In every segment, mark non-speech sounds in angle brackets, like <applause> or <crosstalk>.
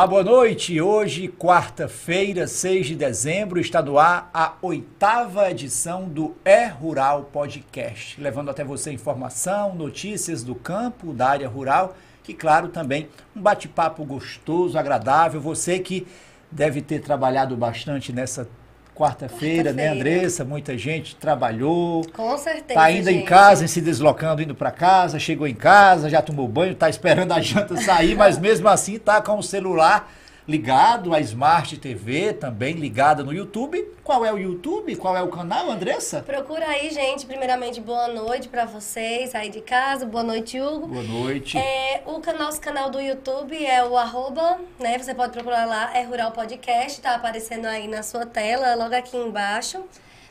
Olá, boa noite. Hoje, quarta-feira, 6 de dezembro, está no ar a oitava edição do É Rural Podcast, levando até você informação, notícias do campo, da área rural e, claro, também um bate-papo gostoso, agradável. Você que deve ter trabalhado bastante nessa quarta-feira, né, Andressa? Muita gente trabalhou. Com certeza. Tá ainda gente. em casa, se deslocando, indo para casa, chegou em casa, já tomou banho, tá esperando a janta sair, mas mesmo assim tá com o celular ligado, a Smart TV também ligada no YouTube. Qual é o YouTube? Qual é o canal, Andressa? Procura aí, gente. Primeiramente, boa noite para vocês aí de casa. Boa noite, Hugo. Boa noite. É, o nosso canal do YouTube é o arroba, né? Você pode procurar lá, é Rural Podcast, tá aparecendo aí na sua tela, logo aqui embaixo.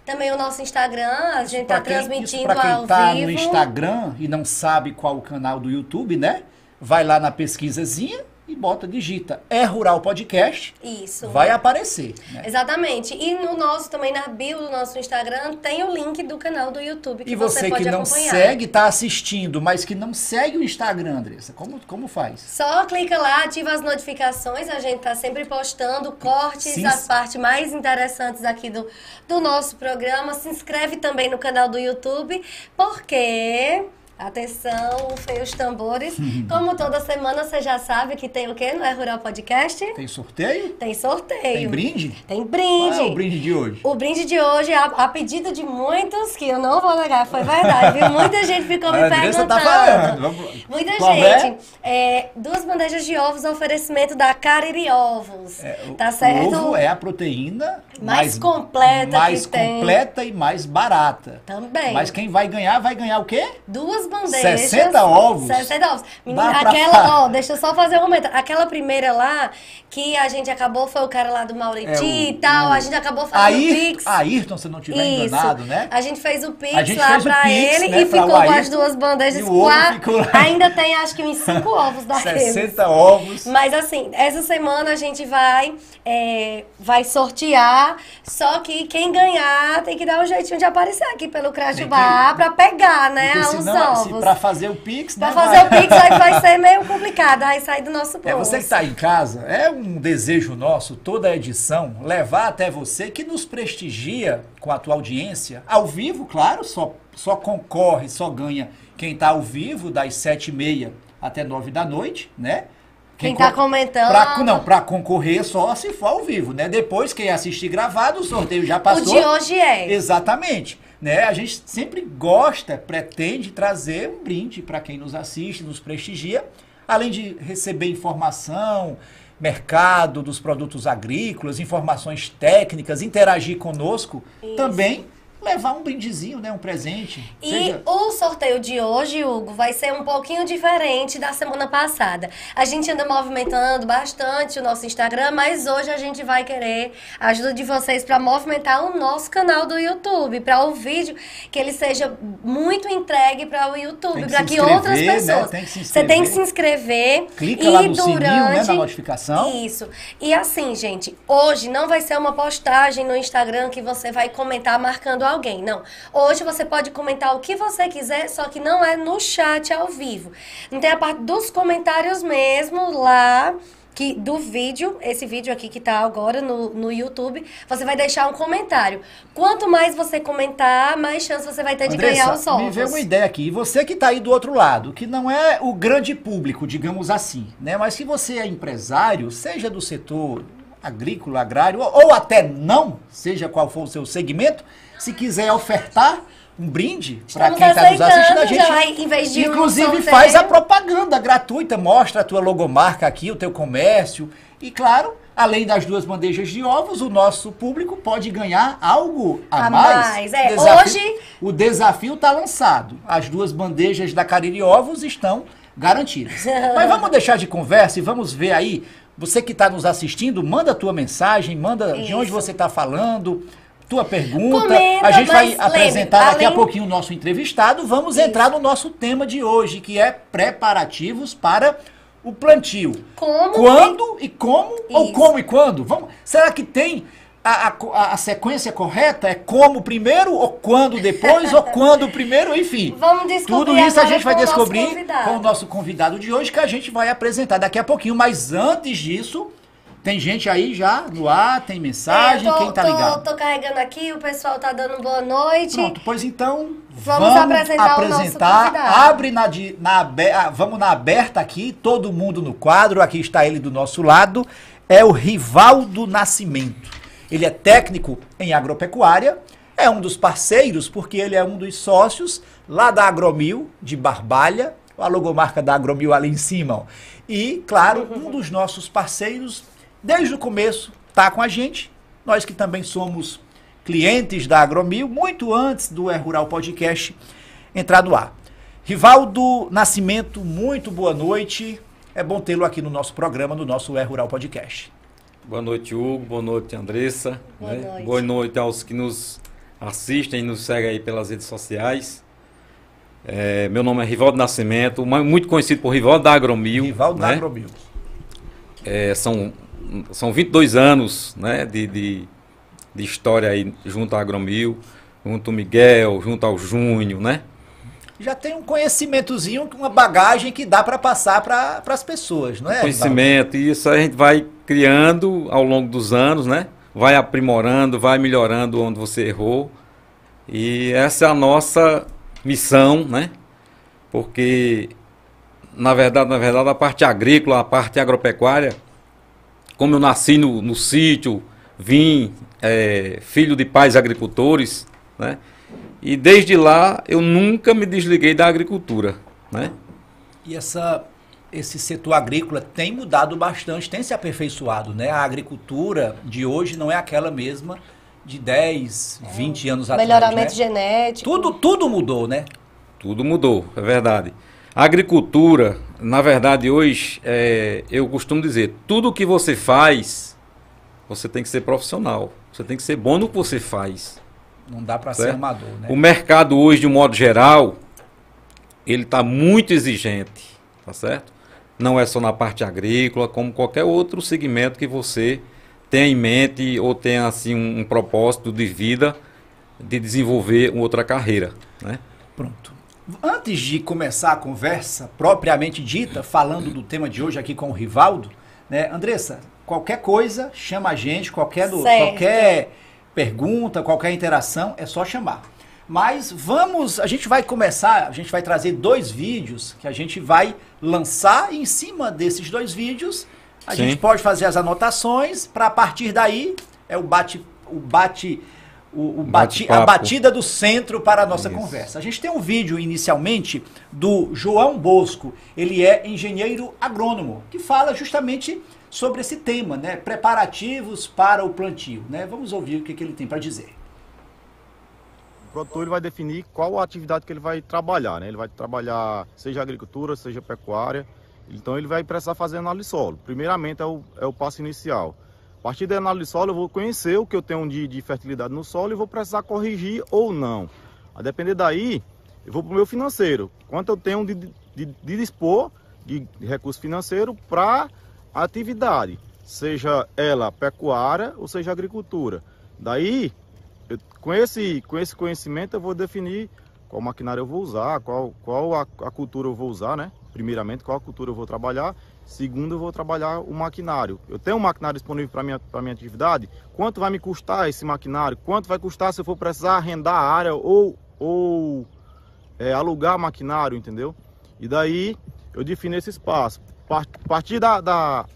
Também o nosso Instagram, a gente tá isso transmitindo pra quem ao tá vivo. no Instagram e não sabe qual o canal do YouTube, né? Vai lá na pesquisazinha e bota, digita É Rural Podcast, Isso. vai aparecer. Né? Exatamente. E no nosso, também na bio do nosso Instagram, tem o link do canal do YouTube que E você, você pode que não acompanhar. segue, tá assistindo, mas que não segue o Instagram, Andressa, como, como faz? Só clica lá, ativa as notificações, a gente tá sempre postando cortes, Sim. as partes mais interessantes aqui do, do nosso programa. Se inscreve também no canal do YouTube, porque... Atenção, feios tambores. Como toda semana você já sabe que tem o quê no É Rural Podcast? Tem sorteio? Tem sorteio. Tem brinde? Tem brinde. Qual é o brinde de hoje? O brinde de hoje, a, a pedido de muitos, que eu não vou negar, foi verdade, viu? Muita gente ficou me Andressa perguntando. tá falando. Vamos- Muita Qual gente. É, duas bandejas de ovos, oferecimento da Cariri Ovos. É, tá certo? O ovo é a proteína Mais completa mais que tem. completa e mais barata. Também. Mas quem vai ganhar, vai ganhar o quê? Duas bandejas. 60 ovos? 60 ovos. Menina, Dá aquela, ó, deixa eu só fazer um momento. Aquela primeira lá, que a gente acabou, foi o cara lá do Mauriti É, o- e tal. o- a gente acabou fazendo o Ayrton, Pix. Ayrton, se não estiver Isso. enganado, né? A gente fez o Pix A lá o pra Pix, ele né, e pra ficou o com as duas bandejas. E o ovo Qua- ficou lá. Ainda tem acho que uns cinco <laughs> ovos daqueles. 60 ovos. Mas assim, essa semana a gente vai, é, vai sortear. Só que quem ganhar tem que dar um jeitinho de aparecer aqui pelo Crash Tem que- Bar pra pegar, né? Porque Os senão, se, ovos. pra fazer o Pix, Pra né, fazer o Pix aí vai ser meio complicado, aí sair do nosso bolso. É, você que está em casa, é um desejo nosso, toda a edição, levar até você que nos prestigia com a tua audiência, ao vivo, claro, só, só concorre, só ganha quem está ao vivo, das sete e meia até nove da noite, né? Quem tá co- comentando. Pra, não, para concorrer só se for ao vivo, né? Depois, quem assistir gravado, o sorteio já O passou. de hoje é. Exatamente. Né? A gente sempre gosta, pretende trazer um brinde para quem nos assiste, nos prestigia, além de receber informação, mercado dos produtos agrícolas, informações técnicas, interagir conosco, também levar um brindezinho, né? um presente. E Seja- o sorteio de hoje, Hugo, vai ser um pouquinho diferente da semana passada. A gente anda movimentando bastante o nosso Instagram, mas hoje a gente vai querer a ajuda de vocês para movimentar o nosso canal do YouTube, para o vídeo que ele seja muito entregue para o YouTube, que para que outras né? pessoas. Tem que se Você tem que se inscrever Clica e lá no sininho, né, durante da notificação. Isso. E assim, gente, hoje não vai ser uma postagem no Instagram que você vai comentar marcando alguém, não. Hoje você pode comentar o que você quiser, só que não é no chat ao vivo. Não tem a parte dos comentários mesmo lá. Que, do vídeo, esse vídeo aqui que tá agora no, no YouTube, você vai deixar um comentário. Quanto mais você comentar, mais chance você vai ter de ganhar os Andressa, ovos. me veio uma ideia aqui. E você que está aí do outro lado, que não é o grande público, digamos assim, né? Mas se você é empresário, seja do setor agrícola, agrário, ou, ou até não, seja qual for o seu segmento, se quiser ofertar um brinde para quem está nos assistindo, a gente vai, em vez de um inclusive sorteio- faz a propaganda gratuita, mostra a tua logomarca aqui, o teu comércio e claro, além das duas bandejas de ovos, o nosso público pode ganhar algo a, A mais. mais, é. Desafio- Hoje- o desafio está lançado. As duas bandejas da Cariri Ovos estão garantidas. <laughs> Mas vamos deixar de conversa e vamos ver aí. Você que está nos assistindo, manda a tua mensagem, manda de onde Isso. você está falando, tua pergunta. Comenta, a gente vai apresentar lembre, daqui a além- pouquinho o nosso entrevistado. Vamos entrar no nosso tema de hoje, que é preparativos para o plantio. Como Quando e como, ou Isso. como e quando? Vamos, será que tem a, a, a, sequência correta é como primeiro, ou quando depois, ou quando <laughs> primeiro, enfim. Vamos descobrir. Tudo isso a gente vai descobrir com o nosso convidado de hoje, que a gente vai apresentar daqui a pouquinho. Mas antes disso, tem gente aí já no ar, tem mensagem, é, tô, quem tá tô, ligado? Tô carregando aqui, o pessoal tá dando boa noite. Pronto, pois então vamos, vamos apresentar, apresentar abre na, na, ah, vamos na aberta aqui, todo mundo no quadro, aqui está ele do nosso lado, é o Rivaldo Nascimento. Ele é técnico em agropecuária, é um dos parceiros, porque ele é um dos sócios lá da Agromil, de Barbalha, a logomarca da Agromil ali em cima. Ó. E, claro, um dos nossos parceiros, desde o começo, está com a gente. Nós que também somos clientes da Agromil, muito antes do É Rural Podcast entrar no ar. Rivaldo Nascimento, muito boa noite. É bom tê-lo aqui no nosso programa, no nosso É Rural Podcast. Boa noite, Hugo. Boa noite, Andressa. Boa, né? noite. Boa noite aos que nos assistem e nos seguem aí pelas redes sociais. É, meu nome é Rivaldo Nascimento, muito conhecido por Rivaldo da Agromil. Rivaldo né? da Agromil. É, são, são 22 anos né, de, de, de, história aí junto à Agromil, junto ao Miguel, junto ao Júnior, né? já tem um conhecimentozinho, uma bagagem que dá para passar para as pessoas, não é? Conhecimento, e isso a gente vai criando ao longo dos anos, né? Vai aprimorando, vai melhorando onde você errou. E essa é a nossa missão, né? Porque na verdade, na verdade, a parte agrícola, a parte agropecuária, como eu nasci no, no sítio, vim é, filho de pais agricultores, né? E desde lá eu nunca me desliguei da agricultura, né? E essa esse setor agrícola tem mudado bastante, tem se aperfeiçoado, né? A agricultura de hoje não é aquela mesma de 10, é. 20 anos atrás. Melhoramento né? genético. Tudo, tudo mudou, né? Tudo mudou, é verdade. A agricultura, na verdade, hoje, é, eu costumo dizer, tudo que você faz, você tem que ser profissional. Você tem que ser bom no que você faz. Não dá para ser amador, né? O mercado hoje, de um modo geral, ele está muito exigente, tá certo? Não é só na parte agrícola, como qualquer outro segmento que você tenha em mente ou tenha assim um, um propósito de vida de desenvolver outra carreira, né? Pronto. Antes de começar a conversa propriamente dita, falando do tema de hoje aqui com o Rivaldo, né, Andressa, qualquer coisa, chama a gente, qualquer, do, qualquer pergunta, qualquer interação, é só chamar. Mas vamos, a gente vai começar, a gente vai trazer dois vídeos que a gente vai lançar e em cima desses dois vídeos a Sim. gente pode fazer as anotações para a partir daí é o bate o bate o, o bate, a batida do centro para a nossa Isso. conversa. A gente tem um vídeo inicialmente do João Bosco, ele é engenheiro agrônomo, que fala justamente sobre esse tema, né? Preparativos para o plantio, né? Vamos ouvir o que, que ele tem para dizer. O produtor ele vai definir qual a atividade que ele vai trabalhar, né? Ele vai trabalhar seja agricultura, seja pecuária. Então ele vai precisar fazer análise de solo. Primeiramente é o, é o passo inicial. A partir da análise de solo eu vou conhecer o que eu tenho de, de fertilidade no solo e vou precisar corrigir ou não. A depender daí, eu vou para o meu financeiro. Quanto eu tenho de, de, de dispor de recurso financeiro para atividade, seja ela pecuária ou seja agricultura. Daí, eu, com, esse, com esse conhecimento, eu vou definir qual maquinário eu vou usar, qual, qual a, a cultura eu vou usar, né? Primeiramente, qual a cultura eu vou trabalhar. Segundo, eu vou trabalhar o maquinário. Eu tenho um maquinário disponível para minha, minha atividade. Quanto vai me custar esse maquinário? Quanto vai custar se eu for precisar arrendar a área ou, ou é, alugar maquinário, entendeu? E daí eu defino esse espaço. A partir da, da,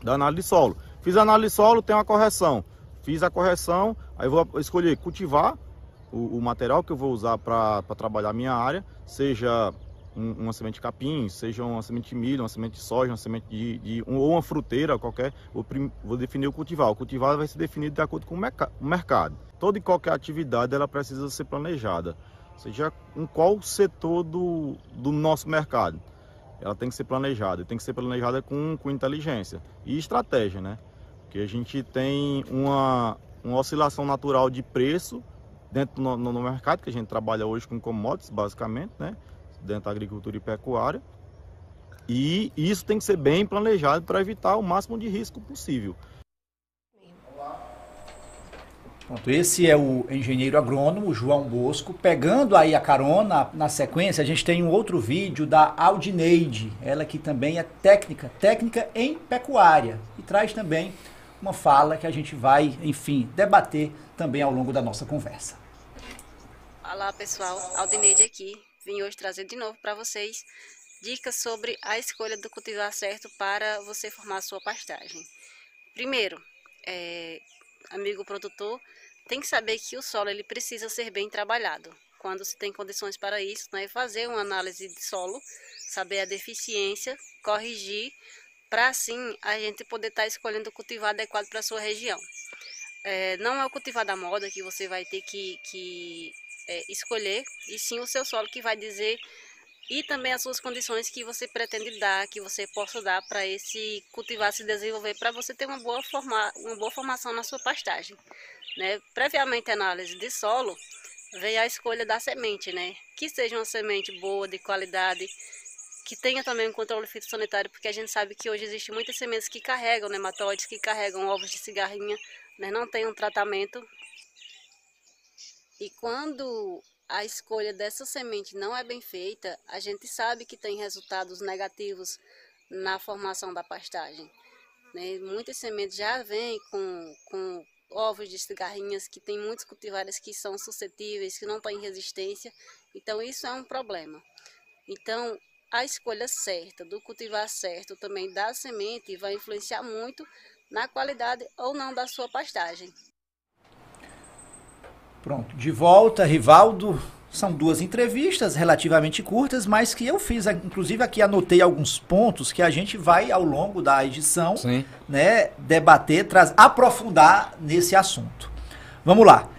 da análise de solo. Fiz a análise de solo, tem uma correção. Fiz a correção, aí vou escolher cultivar o, o material que eu vou usar para trabalhar minha área, seja um, uma semente de capim, seja uma semente de milho, uma semente de soja, uma semente de, de um, ou uma fruteira qualquer, vou, vou, definir o cultivar. O cultivar vai ser definido de acordo com o, merc o mercado. Toda e qualquer atividade ela precisa ser planejada, seja em qual setor do, do nosso mercado ela tem que ser planejada, tem que ser planejada com, com inteligência e estratégia, né? Porque a gente tem uma, uma oscilação natural de preço dentro no, no, mercado, que a gente trabalha hoje com commodities, basicamente, né? Dentro da agricultura e pecuária. E isso tem que ser bem planejado para evitar o máximo de risco possível. Pronto, esse é o engenheiro agrônomo João Bosco. Pegando aí a carona, na sequência, a gente tem um outro vídeo da Aldineide, ela que também é técnica, técnica em pecuária, e traz também uma fala que a gente vai, enfim, debater também ao longo da nossa conversa. Olá pessoal, Aldineide aqui. Vim hoje trazer de novo para vocês dicas sobre a escolha do cultivar certo para você formar a sua pastagem. Primeiro, é, amigo produtor, tem que saber que o solo ele precisa ser bem trabalhado. Quando se tem condições para isso, né, fazer uma análise de solo, saber a deficiência, corrigir, para assim a gente poder estar tá escolhendo o cultivar adequado para a sua região. É, não é o cultivar da moda que você vai ter que, que é, escolher, e sim o seu solo que vai dizer e também as suas condições que você pretende dar, que você possa dar para esse cultivar se desenvolver, para você ter uma boa, forma, uma boa formação na sua pastagem. Né? Previamente análise de solo, vem a escolha da semente, né? Que seja uma semente boa, de qualidade, que tenha também um controle fitossanitário, porque a gente sabe que hoje existem muitas sementes que carregam nematóides, que carregam ovos de cigarrinha, né? não tem um tratamento. E quando a escolha dessa semente não é bem feita, a gente sabe que tem resultados negativos na formação da pastagem. Né? Muitas sementes já vêm com, com ovos de cigarrinhas, que tem muitos cultivares que são suscetíveis, que não têm resistência, então isso é um problema. Então, a escolha certa do cultivar certo também da semente vai influenciar muito na qualidade ou não da sua pastagem. Pronto, de volta, Rivaldo. São duas entrevistas relativamente curtas, mas que eu fiz, inclusive aqui anotei alguns pontos que a gente vai ao longo da edição, Sim. né, debater, traz, aprofundar nesse assunto. Vamos lá.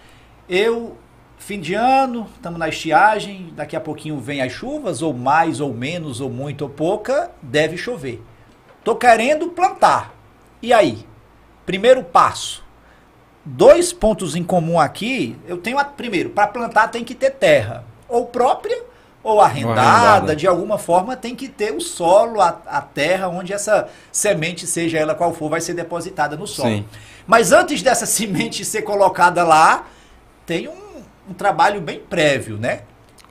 Eu fim de ano, estamos na estiagem, daqui a pouquinho vem as chuvas, ou mais ou menos, ou muito ou pouca, deve chover. Tô querendo plantar. E aí? Primeiro passo dois pontos em comum aqui. Eu tenho, a, primeiro, para plantar tem que ter terra, ou própria ou arrendada, arrendada, de alguma forma tem que ter o solo, a, a, terra onde essa semente, seja ela qual for, vai ser depositada no solo. Sim. Mas antes dessa <laughs> semente ser colocada lá, tem um, um trabalho bem prévio, né?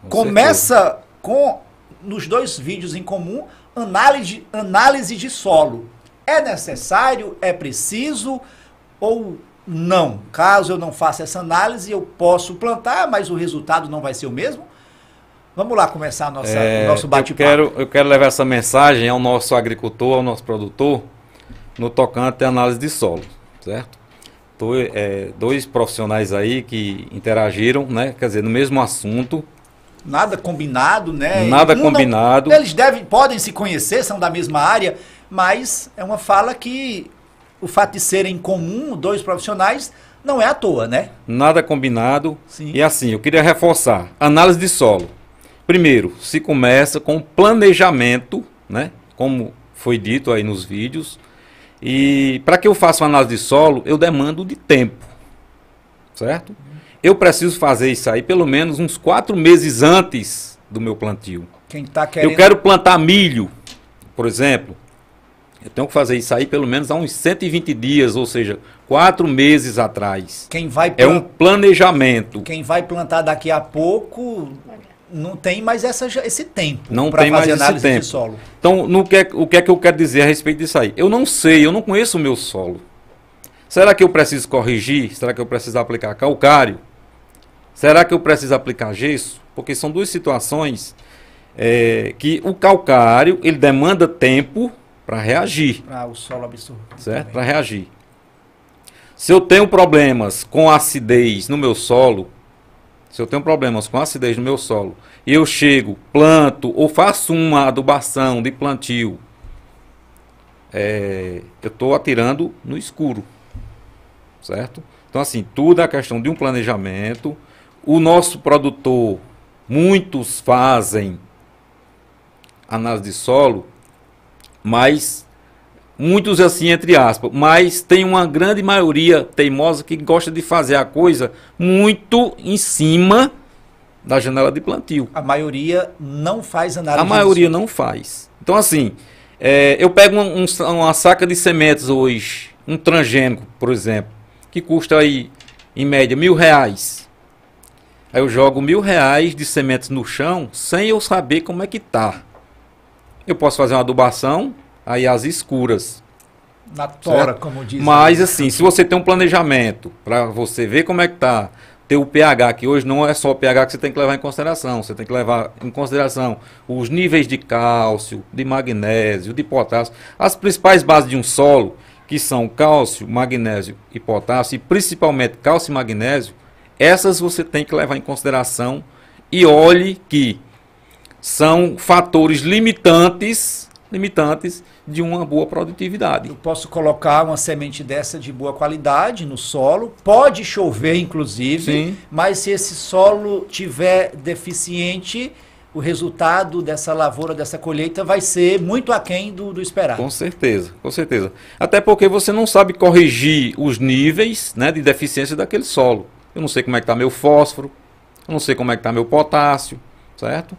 Com Começa certeza. com, nos dois vídeos em comum, análise, análise de solo. É necessário, é preciso, ou não. Caso eu não faça essa análise, eu posso plantar, mas o resultado não vai ser o mesmo? Vamos lá começar nossa, é, nosso bate-papo. Eu quero, eu quero levar essa mensagem ao nosso agricultor, ao nosso produtor, no tocante à análise de solo, certo? Dois, é, dois profissionais aí que interagiram, né? Quer dizer, no mesmo assunto. Nada combinado, né? Nada um combinado. Não, eles devem, podem se conhecer, são da mesma área, mas é uma fala que o fato de serem comum dois profissionais não é à toa, né? Nada combinado. Sim. E assim, eu queria reforçar: análise de solo. Primeiro, se começa com planejamento, né? Como foi dito aí nos vídeos. E para que eu faça uma análise de solo, eu demando de tempo. Certo? Eu preciso fazer isso aí pelo menos uns quatro meses antes do meu plantio. Quem tá querendo... Eu quero plantar milho, por exemplo. Eu tenho que fazer isso aí pelo menos há uns 120 dias, ou seja, quatro meses atrás. Quem vai É um planejamento. Quem vai plantar daqui a pouco não tem mais essa, esse tempo. Não tem mais esse tempo. solo. Então, no que, é, o que é que eu quero dizer a respeito disso aí? Eu não sei, eu não conheço o meu solo. Será que eu preciso corrigir? Será que eu preciso aplicar calcário? Será que eu preciso aplicar gesso? Porque são duas situações é, que o calcário ele demanda tempo para reagir. Para o solo absorver. Certo? Para reagir. Se eu tenho problemas com acidez no meu solo, se eu tenho problemas com acidez no meu solo, e eu chego, planto ou faço uma adubação de plantio, é, eu estou atirando no escuro. Certo? Então, assim, tudo é questão de um planejamento. O nosso produtor, muitos fazem análise de solo mas muitos assim entre aspas, mas tem uma grande maioria teimosa que gosta de fazer a coisa muito em cima da janela de plantio. A maioria não faz análise. A maioria não faz. Então assim, é, eu pego um, um, uma saca de sementes hoje, um transgênico, por exemplo, que custa aí em média, mil reais. Aí eu jogo mil reais de sementes no chão sem eu saber como é que tá. Eu posso fazer uma adubação, aí as escuras. Na tora, Certo? como diz. Mas assim, se você tem um planejamento para você ver como é que tá, ter o pH, que hoje não é só o pH que você tem que levar em consideração, você tem que levar em consideração os níveis de cálcio, de magnésio, de potássio, as principais bases de um solo, que são cálcio, magnésio e potássio, e principalmente cálcio e magnésio, essas você tem que levar em consideração e olhe que são fatores limitantes, limitantes de uma boa produtividade. Eu posso colocar uma semente dessa de boa qualidade no solo. Pode chover, inclusive, Sim. mas se esse solo tiver deficiente, o resultado dessa lavoura, dessa colheita, vai ser muito aquém do, do esperado. Com certeza, com certeza. Até porque você não sabe corrigir os níveis né, de deficiência daquele solo. Eu não sei como é que está meu fósforo, eu não sei como é que está meu potássio, certo?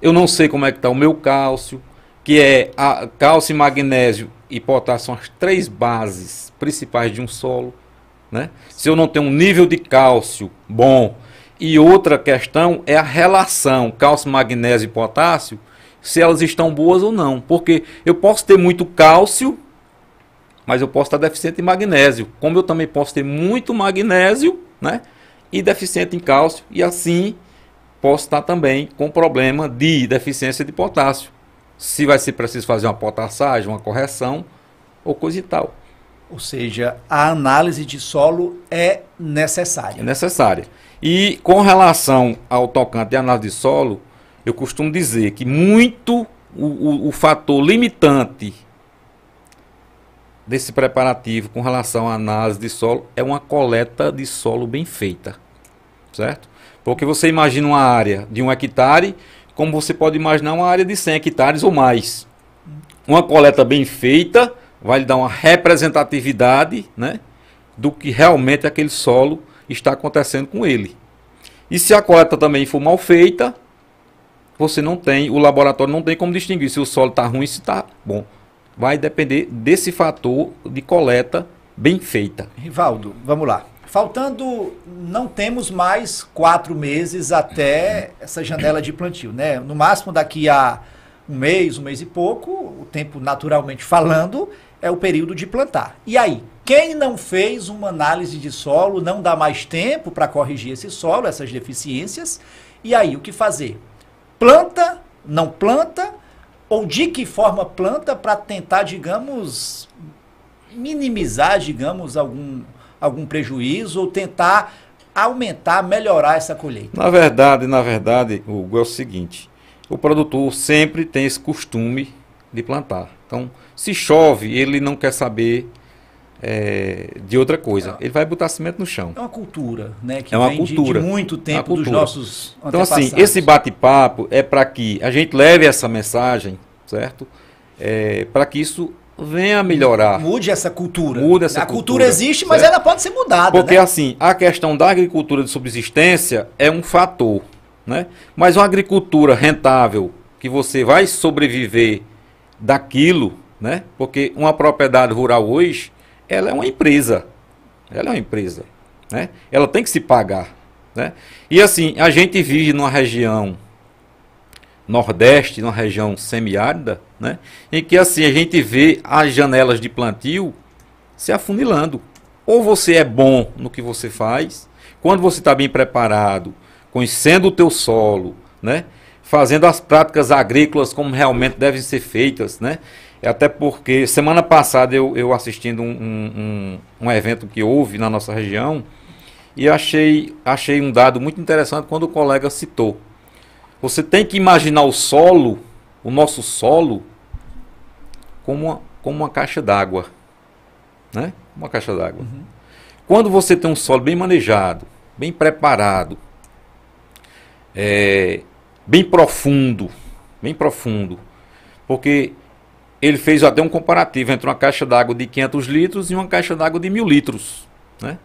Eu não sei como é que está o meu cálcio, que é cálcio, magnésio e potássio são as três bases principais de um solo. Né? Se eu não tenho um nível de cálcio bom e outra questão é a relação cálcio, magnésio e potássio, se elas estão boas ou não. Porque eu posso ter muito cálcio, mas eu posso estar deficiente em magnésio. Como eu também posso ter muito magnésio, né? E deficiente em cálcio, e assim posso estar também com problema de deficiência de potássio. Se vai ser preciso fazer uma potassagem, uma correção ou coisa e tal. Ou seja, a análise de solo é É necessária. necessária. E com relação ao tocante de análise de solo, eu costumo dizer que muito o, o- o fator limitante desse preparativo com relação à análise de solo é uma coleta de solo bem feita. Certo? Porque você imagina uma área de um hectare, como você pode imaginar uma área de 100 hectares ou mais. Uma coleta bem feita vai lhe dar uma representatividade né, do que realmente aquele solo está acontecendo com ele. E se a coleta também for mal feita, você não tem, o laboratório não tem como distinguir se o solo está ruim se está bom. Vai depender desse fator de coleta bem feita. Rivaldo, vamos lá. Faltando, não temos mais quatro meses até essa janela de plantio, né? No máximo daqui a um mês, um mês e pouco, o tempo naturalmente falando, é o período de plantar. E aí, quem não fez uma análise de solo, não dá mais tempo para corrigir esse solo, essas deficiências, e aí, o que fazer? Planta, não planta, ou de que forma planta para tentar, digamos, minimizar, digamos, algum, algum prejuízo ou tentar aumentar, melhorar essa colheita. Na verdade, na verdade, Hugo, é o seguinte: o produtor sempre tem esse costume de plantar. Então, se chove, ele não quer saber eh, de outra coisa. Ele vai botar cimento no chão. É uma cultura, né? Que É uma vem de- cultura. De, muito tempo dos cultura. nossos Então, assim, esse bate-papo é para que a gente leve essa mensagem, certo? para que isso venha a melhorar. Mude essa cultura. Muda essa a cultura, cultura, existe, mas certo? ela pode ser mudada, Porque né? assim, a questão da agricultura de subsistência é um fator, né? Mas uma agricultura rentável, que você vai sobreviver daquilo, né? Porque uma propriedade rural hoje, ela é uma empresa. Ela é uma empresa, né? Ela tem que se pagar, né? E assim, a gente vive numa região nordeste, numa região semiárida, né? Em que assim a gente vê as janelas de plantio se afunilando. Ou você é bom no que você faz, quando você está bem preparado, conhecendo o teu solo, né? Fazendo as práticas agrícolas como realmente devem ser feitas, né? Até porque semana passada eu, eu assistindo um, um, um, evento que houve na nossa região e achei, achei um dado muito interessante quando o colega citou. Você tem que imaginar o solo, o nosso solo, como uma, como uma caixa d'água. Né? Uma caixa d'água. Quando você tem um solo bem manejado, bem preparado, é, bem profundo, bem profundo, porque ele fez até um comparativo entre uma caixa d'água de 500 litros e uma caixa d'água de 1000 litros. Né?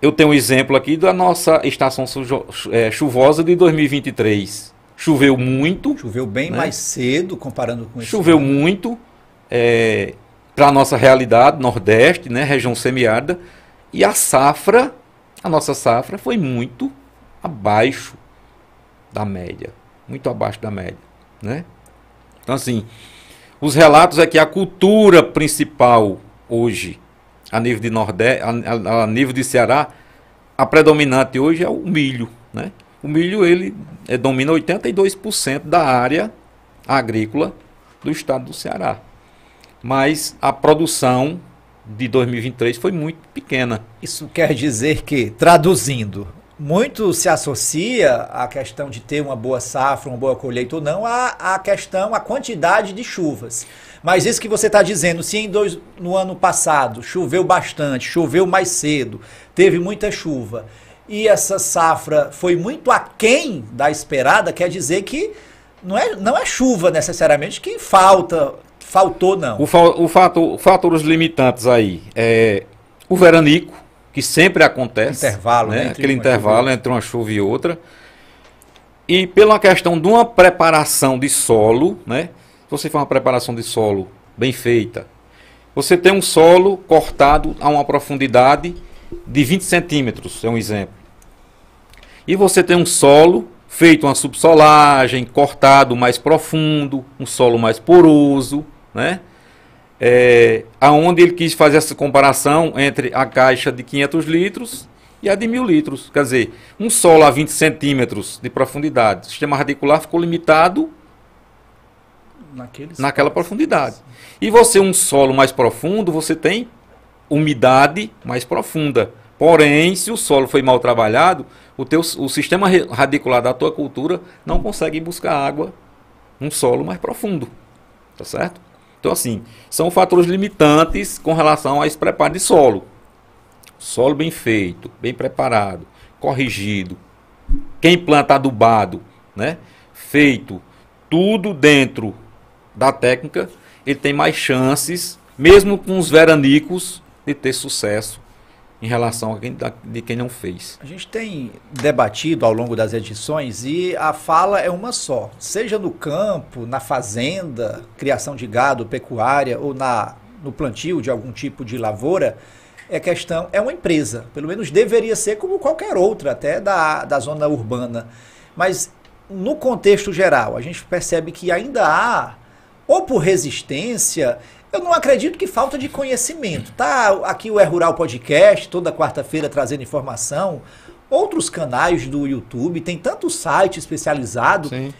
Eu tenho um exemplo aqui da nossa estação é, chuvosa de 2023. Choveu muito, Choveu bem né? mais cedo, comparando com esse choveu ano. muito para a nossa realidade, Nordeste, né, região semiárida, E a safra, a nossa safra, foi muito abaixo da média. Muito abaixo da média. Né? Então, assim, os relatos é que a cultura principal hoje, a nível de Nordeste, a, a, nível de Ceará, a predominante hoje é o milho, né? O milho ele é, domina 82% da área agrícola do estado do Ceará. Mas a produção de 2023 foi muito pequena. Isso quer dizer que, traduzindo, muito se associa a questão de ter uma boa safra, uma boa colheita ou não, a, a questão, a quantidade de chuvas. Mas isso que você está dizendo, se em dois, no ano passado choveu bastante, choveu mais cedo, teve muita chuva, e essa safra foi muito aquém da esperada, quer dizer que não é, não é chuva necessariamente que falta, faltou não. O, fa o fator, fatores limitantes aí é o veranico, que sempre acontece. Intervalo, né? Aquele intervalo entre uma chuva e outra. E pela questão de uma preparação de solo, né? Se você faz uma preparação de solo bem feita, você tem um solo cortado a uma profundidade de 20 centímetros, é um exemplo. E você tem um solo feito uma subsolagem, cortado mais profundo, um solo mais poroso, né? É, aonde ele quis fazer essa comparação entre a caixa de 500 litros e a de 1000 litros. Quer dizer, um solo a 20 centímetros de profundidade, o sistema radicular ficou limitado Naqueles naquela profundidade. E você, um solo mais profundo, você tem umidade mais profunda. Porém, se o solo foi mal trabalhado, o, teu, o sistema radicular da tua cultura não consegue buscar água num solo mais profundo. Tá certo? Então, assim, são fatores limitantes com relação a esse preparo de solo. Solo bem feito, bem preparado, corrigido. Quem planta adubado, né? Feito tudo dentro da técnica, ele tem mais chances, mesmo com os veranicos, de ter sucesso em relação a quem, de quem não fez. A gente tem debatido ao longo das edições e a fala é uma só. Seja no campo, na fazenda, criação de gado, pecuária ou na, no plantio de algum tipo de lavoura, é questão, é uma empresa. Pelo menos deveria ser como qualquer outra, até da, da zona urbana. Mas no contexto geral, a gente percebe que ainda há, ou por resistência, eu não acredito que falta de conhecimento. Tá aqui o É Rural Podcast, toda quarta-feira trazendo informação. Outros canais do YouTube, tem tanto site especializado. Sim.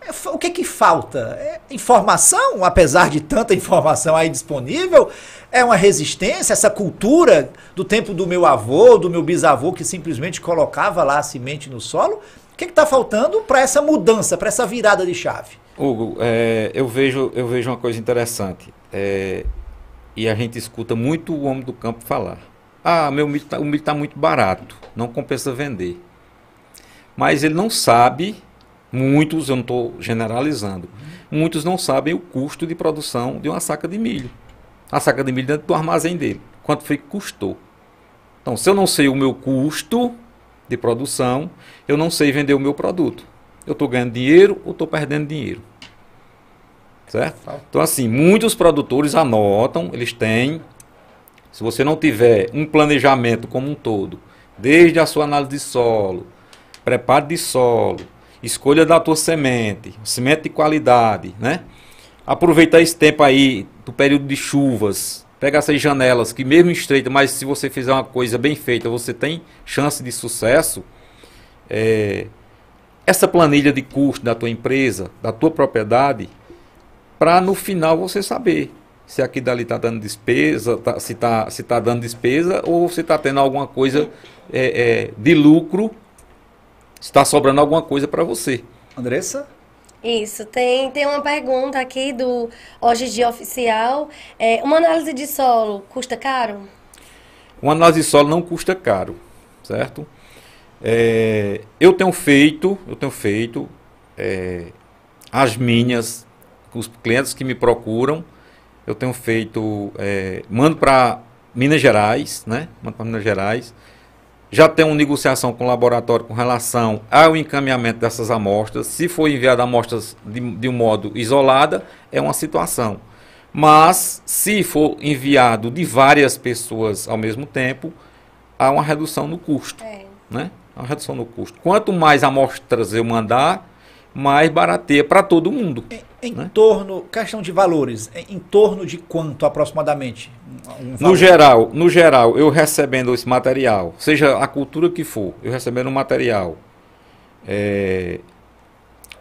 É, o que que falta? É informação, apesar de tanta informação aí disponível? É uma resistência, essa cultura do tempo do meu avô, do meu bisavô, que simplesmente colocava lá a semente no solo? O que está faltando para essa mudança, para essa virada de chave? Hugo, é, eu, vejo, eu vejo uma coisa interessante. É, e a gente escuta muito o homem do campo falar. Ah, meu milho tá, o milho está muito barato, não compensa vender. Mas ele não sabe, muitos, eu não estou generalizando, muitos não sabem o custo de produção de uma saca de milho. A saca de milho dentro do armazém dele. Quanto foi que custou? Então, se eu não sei o meu custo de produção, eu não sei vender o meu produto. Eu estou ganhando dinheiro ou estou perdendo dinheiro. Certo? Então, assim, muitos produtores anotam, eles têm. Se você não tiver um planejamento como um todo, desde a sua análise de solo, preparo de solo, escolha da tua semente, semente de qualidade, né? Aproveitar esse tempo aí do período de chuvas, pega essas janelas que mesmo estreita, mas se você fizer uma coisa bem feita, você tem chance de sucesso. É, essa planilha de custo da tua empresa, da tua propriedade, para no final você saber se aqui dali está dando despesa, tá, se está se tá dando despesa ou se está tendo alguma coisa é, é, de lucro, está sobrando alguma coisa para você. Andressa? Isso, tem, tem uma pergunta aqui do Hoje Dia Oficial. É, uma análise de solo custa caro? Uma análise de solo não custa caro, certo? É, eu tenho feito, eu tenho feito é, as minhas os clientes que me procuram, eu tenho feito, é, mando para Minas Gerais, né? Mando para Minas Gerais. Já tenho uma negociação com o laboratório com relação ao encaminhamento dessas amostras. Se for enviada amostras de, de um modo isolada, é uma situação. Mas, se for enviado de várias pessoas ao mesmo tempo, há uma redução no custo, É. né? Há Uma redução no custo. Quanto mais amostras eu mandar, mais barateia para todo mundo. Em, em Né? torno, questão de valores, em, em torno de quanto aproximadamente? Um- No geral, no geral, eu recebendo esse material, seja a cultura que for, eu recebendo um material, é,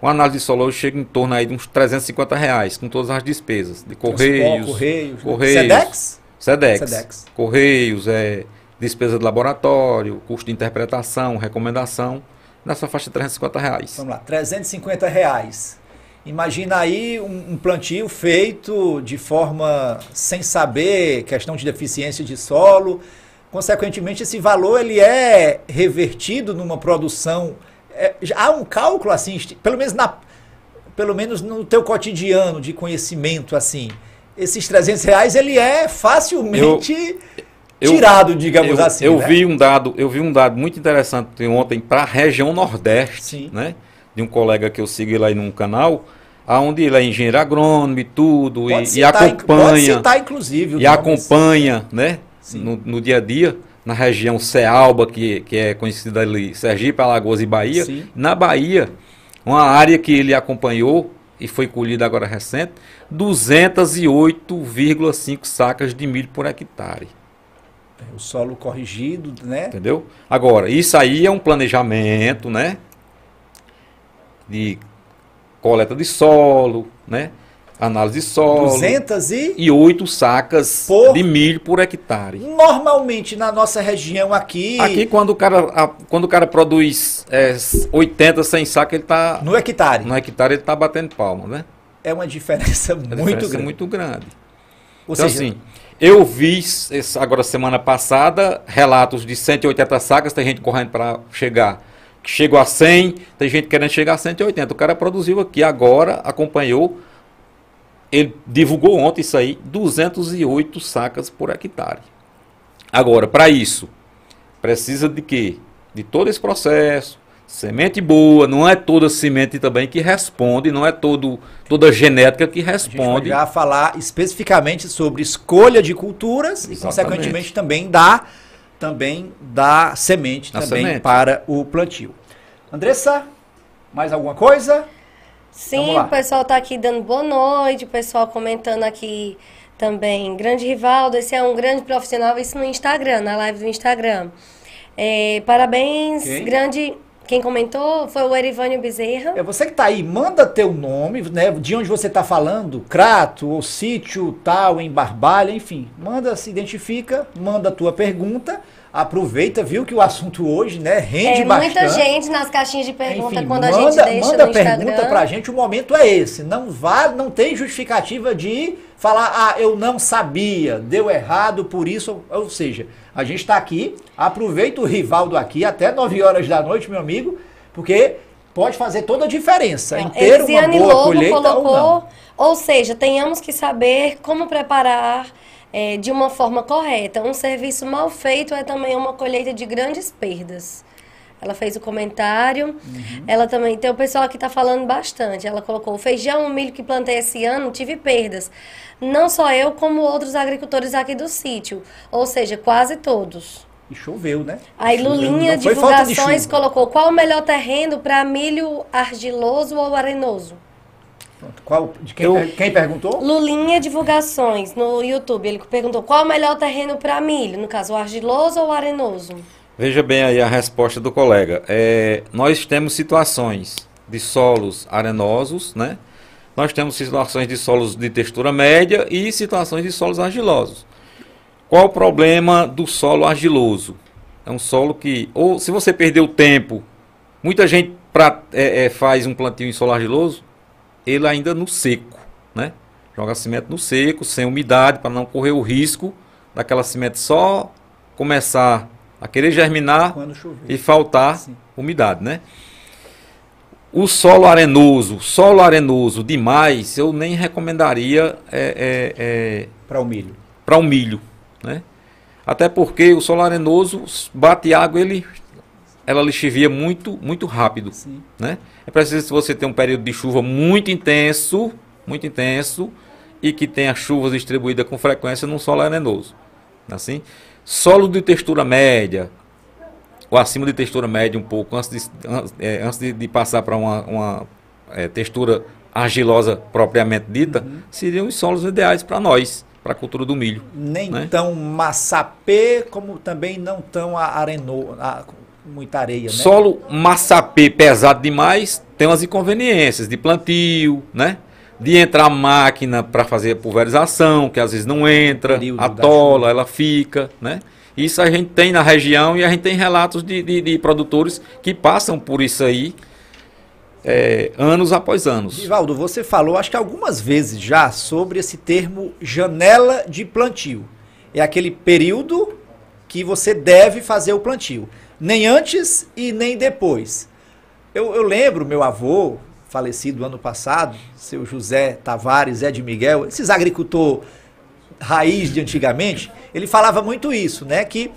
uma análise de solo chega em torno aí de uns 350 reais, com todas as despesas, de correios, Correios. correios, Sedex? Sedex, Sedex. correios, é, despesa de laboratório, custo de interpretação, recomendação, nessa faixa de 350 reais. Vamos lá, 350 reais. Imagina aí um, um plantio feito de forma sem saber, questão de deficiência de solo. Consequentemente, esse valor ele é revertido numa produção. é, há um cálculo assim, pelo menos na, pelo menos no teu cotidiano de conhecimento assim. Esses 300 reais ele é facilmente eu- tirado, digamos eu, assim. eu né? vi um dado, eu vi um dado muito interessante ontem para a região Nordeste, Sim. né? De um colega que eu sigo ele aí num canal, aonde ele é engenheiro agrônomo e tudo, Pode e, e citar, Pode acompanha, citar, inclusive. e acompanha, né? No, no dia a dia, na região Cealba, que, que é conhecida ali, Sergipe, Alagoas e Bahia. Sim. Na Bahia, uma área que ele acompanhou e foi colhida agora recente, 208,5 sacas de milho por hectare. O solo corrigido, né? Entendeu? Agora, isso aí é um planejamento, né? De coleta de solo, né? Análise de solo. 200 e E oito sacas Por- de milho por hectare. normalmente na nossa região aqui, Aqui, quando o cara, a- quando o cara produz é, 80, 100 sacas, ele tá. no hectare, No hectare, ele tá batendo palma, né? é uma diferença A muito diferença é grande. muito grande. Ou então, seja, assim, eu vi agora semana passada relatos de 180 sacas, tem gente correndo para chegar. Chegou a 100, tem gente querendo chegar a 180. O cara produziu aqui agora, acompanhou. Ele divulgou ontem isso aí, 208 sacas por hectare. Agora, para isso, precisa de quê? De todo esse processo, semente boa, não é toda semente também que responde, não é todo, toda genética que a gente vai responde. já falar especificamente sobre escolha de culturas e, Exatamente. consequentemente, também da, também da semente Da também semente. para o plantio. Andressa, mais alguma coisa? Sim, o pessoal tá aqui dando boa noite, o pessoal comentando aqui também. Grande Rivaldo, esse é um grande profissional, isso no Instagram, na live do Instagram. É, parabéns, Quem? grande. Quem comentou foi o Erivânio Bezerra. É você que tá aí, manda teu nome, né? De onde você tá falando, Crato ou sítio tal, em Barbalha, enfim. Manda, se identifica, manda a tua pergunta. Aproveita, viu que o assunto hoje, né, rende É, bastante. muita gente nas caixinhas de pergunta Enfim, quando a manda, gente deixa manda no pergunta Instagram. pra gente, o momento é esse. Não vale, não tem justificativa de falar, ah, eu não sabia, deu errado, por isso. Ou seja, a gente está aqui, aproveita o Rivaldo aqui até 9 horas da noite, meu amigo, porque pode fazer toda a diferença em ter uma boa Lobo colheita ou colocou, não. ou seja, tenhamos que saber como preparar eh, de uma forma correta. Um serviço mal feito é também uma colheita de grandes perdas. Ela fez o comentário. Uhum. Ela também tem o pessoal que está falando bastante. Ela colocou o feijão, o milho que plantei esse ano, tive perdas. Não só eu, como outros agricultores aqui do sítio. Ou seja, quase todos. E choveu, né? Aí Choveu, Lulinha Divulgações colocou qual o melhor terreno para milho argiloso ou arenoso? Pronto, Qual, de quem, Eu- quem perguntou? Lulinha Divulgações no YouTube. Ele perguntou qual o melhor terreno para milho, no caso, o argiloso ou o arenoso? Veja bem aí a resposta do colega. É, nós temos situações de solos arenosos, né? Nós temos situações de solos de textura média e situações de solos argilosos. Qual o problema do solo argiloso? É um solo que, ou se você perdeu tempo, muita gente pra, é, é, faz um plantio em solo argiloso, ele ainda no seco, né? Joga a semente no seco, sem umidade, para não correr o risco daquela semente só começar a querer germinar e faltar Sim. umidade, né? O solo arenoso, solo arenoso demais, eu nem recomendaria é, é, Para o milho. para o milho, né? Até porque o solo arenoso bate água, ele ela lixivia muito muito rápido, Sim. né? É preciso você ter um período de chuva muito intenso, muito intenso e que tenha chuvas distribuídas com frequência num solo arenoso, assim. Solo de textura média, ou acima de textura média um pouco, antes de, antes, é, antes de, de passar para uma, uma é, textura argilosa propriamente dita, uhum. seriam os solos ideais para nós, para a cultura do milho. Nem né? tão massapê, como também não tão arenoso, muita areia, né? Solo massapê pesado demais, tem umas inconveniências de plantio, né? De entrar máquina para fazer a pulverização, que às vezes não entra, atola, ela fica, né? Isso a gente tem na região e a gente tem relatos de, de, de produtores que passam por isso aí é, anos após anos. Rivaldo, você falou, acho que algumas vezes já, sobre esse termo janela de plantio. É aquele período que você deve fazer o plantio. Nem antes e nem depois. Eu, eu lembro, meu avô, falecido ano passado, seu José Tavares, Zé de Miguel, esses agricultor raiz de antigamente, ele falava muito isso, né? Que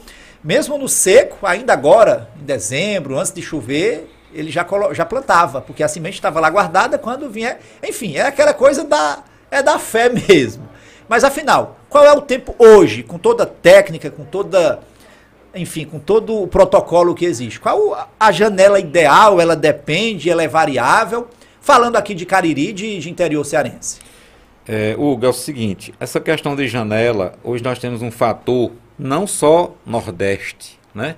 mesmo no seco, ainda agora, em dezembro, antes de chover, ele já, já plantava, porque a semente estava lá guardada quando vinha. Enfim, é aquela coisa da, é da fé <laughs> mesmo. Mas afinal, qual é o tempo hoje, com toda a técnica, com toda. Enfim, com todo o protocolo que existe? Qual a janela ideal? Ela depende, ela é variável? Falando aqui de Cariri, de, de interior cearense. É, Hugo, é o seguinte, essa questão de janela, hoje nós temos um fator não só Nordeste, né?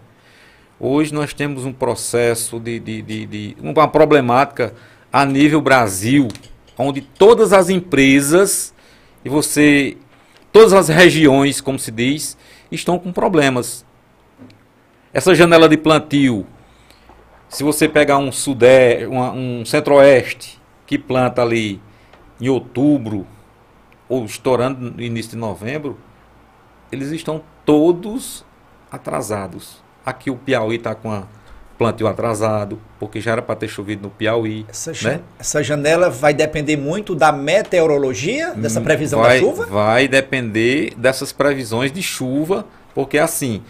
Hoje nós temos um processo de, de, de, de uma problemática a nível Brasil, onde todas as empresas e você, todas as regiões, como se diz, estão com problemas. Essa janela de plantio, se você pegar um sudeste, um centro-oeste que planta ali em outubro, ou estourando no início de novembro, eles estão todos atrasados. Aqui o Piauí está com a plantio atrasado, porque já era para ter chovido no Piauí. Essa, né? essa, janela vai depender muito da meteorologia, dessa hum, previsão vai, da chuva? Vai depender dessas previsões de chuva, porque assim,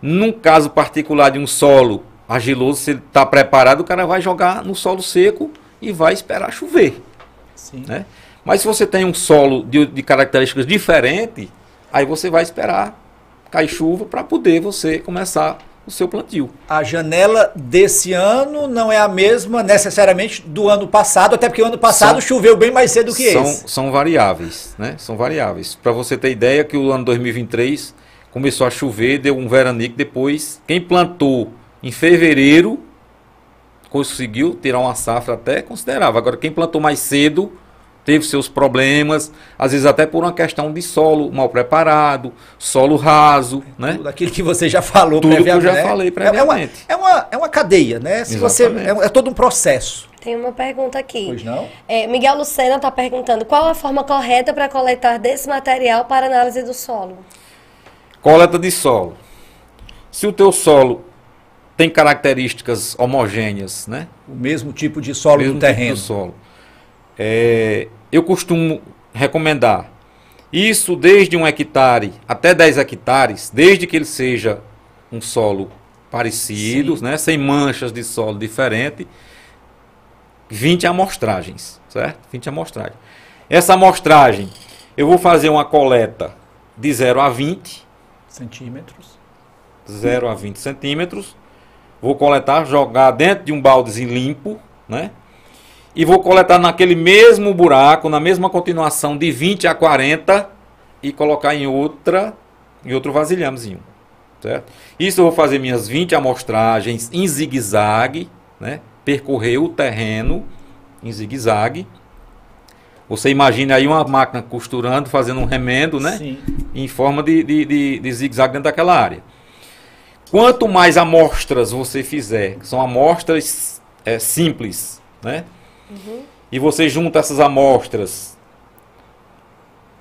num caso particular de um solo argiloso, se ele está preparado, o cara vai jogar no solo seco e vai esperar chover. Sim. Né? Mas se você tem um solo de, de características diferentes, aí você vai esperar cair chuva para poder você começar o seu plantio. A janela desse ano não é a mesma necessariamente do ano passado, até porque o ano passado são, choveu bem mais cedo que são, esse. São variáveis, né? São variáveis. Para você ter ideia que o ano 2023 começou a chover, deu um veranico, depois quem plantou em fevereiro conseguiu tirar uma safra até considerável. Agora quem plantou mais cedo teve seus problemas, às vezes até por uma questão de solo mal preparado, solo raso, né? Tudo aquilo que você já falou Tudo que eu já né? falei previamente. É uma, é uma, é uma cadeia, né? Se você, é, é, todo um processo. Tem uma pergunta aqui. Pois não? É, Miguel Lucena está perguntando qual a forma correta para coletar desse material para análise do solo? Coleta de solo. Se o teu solo tem características homogêneas, né? O mesmo tipo de solo do terreno. Tipo de solo. É, eu costumo recomendar isso desde um hectare até 10 hectares, desde que ele seja um solo parecido, né, sem manchas de solo diferente, 20 amostragens, certo? 20 amostragens. Essa amostragem, eu vou fazer uma coleta de 0 a 20 centímetros. 0 a 20 centímetros. Vou coletar, jogar dentro de um baldezinho limpo, né? e vou coletar naquele mesmo buraco, na mesma continuação de 20 a 40 e colocar em outra, em outro vasilhamezinho, certo? Isso eu vou fazer minhas 20 amostragens em zigue-zague, né? Percorrer o terreno em zigue-zague. Você imagina aí uma máquina costurando, fazendo um remendo, né? Sim. Em forma de, de, de, de zigue-zague dentro daquela área. Quanto mais amostras você fizer, são amostras é, simples, né? Uhum. E você junta essas amostras,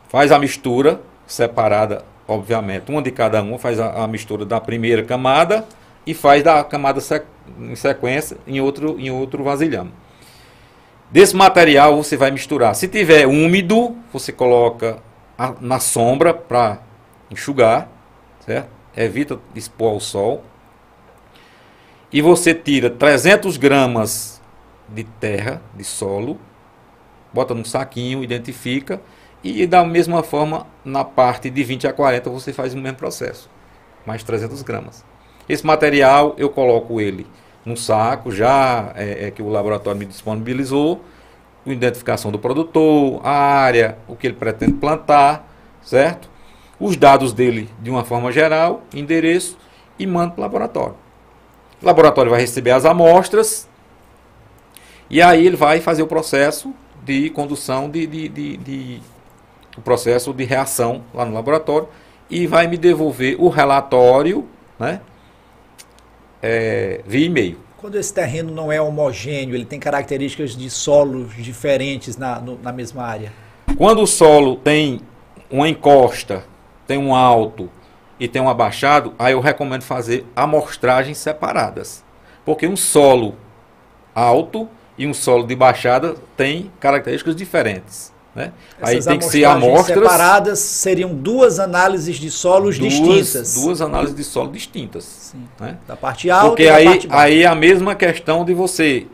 faz a mistura separada, obviamente, uma de cada uma, faz a, a mistura da primeira camada e faz da camada sec, em sequência em outro, em outro vasilhame. Desse material você vai misturar. Se tiver úmido, você coloca a, na sombra para enxugar, certo? Evita expor ao sol. E você tira 300 gramas de terra, de solo, bota num saquinho, identifica e da mesma forma na parte de 20 a 40 você faz o mesmo processo. mais 300 gramas. Esse material eu coloco ele num saco já é, é, que o laboratório me disponibilizou, com identificação do produtor, a área, o que ele pretende plantar, certo? Os dados dele de uma forma geral, endereço e mando para o laboratório. O laboratório vai receber as amostras e aí ele vai fazer o processo de condução de, de, de, de o processo de reação lá no laboratório e vai me devolver o relatório, né? É, via e-mail. Quando esse terreno não é homogêneo, ele tem características de solos diferentes na, no, na mesma área? Quando o solo tem uma encosta, tem um alto e tem um abaixado, aí eu recomendo fazer amostragens separadas. Porque um solo alto e um solo de baixada tem características diferentes. Né? Aí tem que ser amostras. separadas seriam duas análises de solos duas, distintas. Duas análises de solo distintas. Sim. Né? Da parte alta Porque e da aí, parte baixa. aí é a mesma questão de você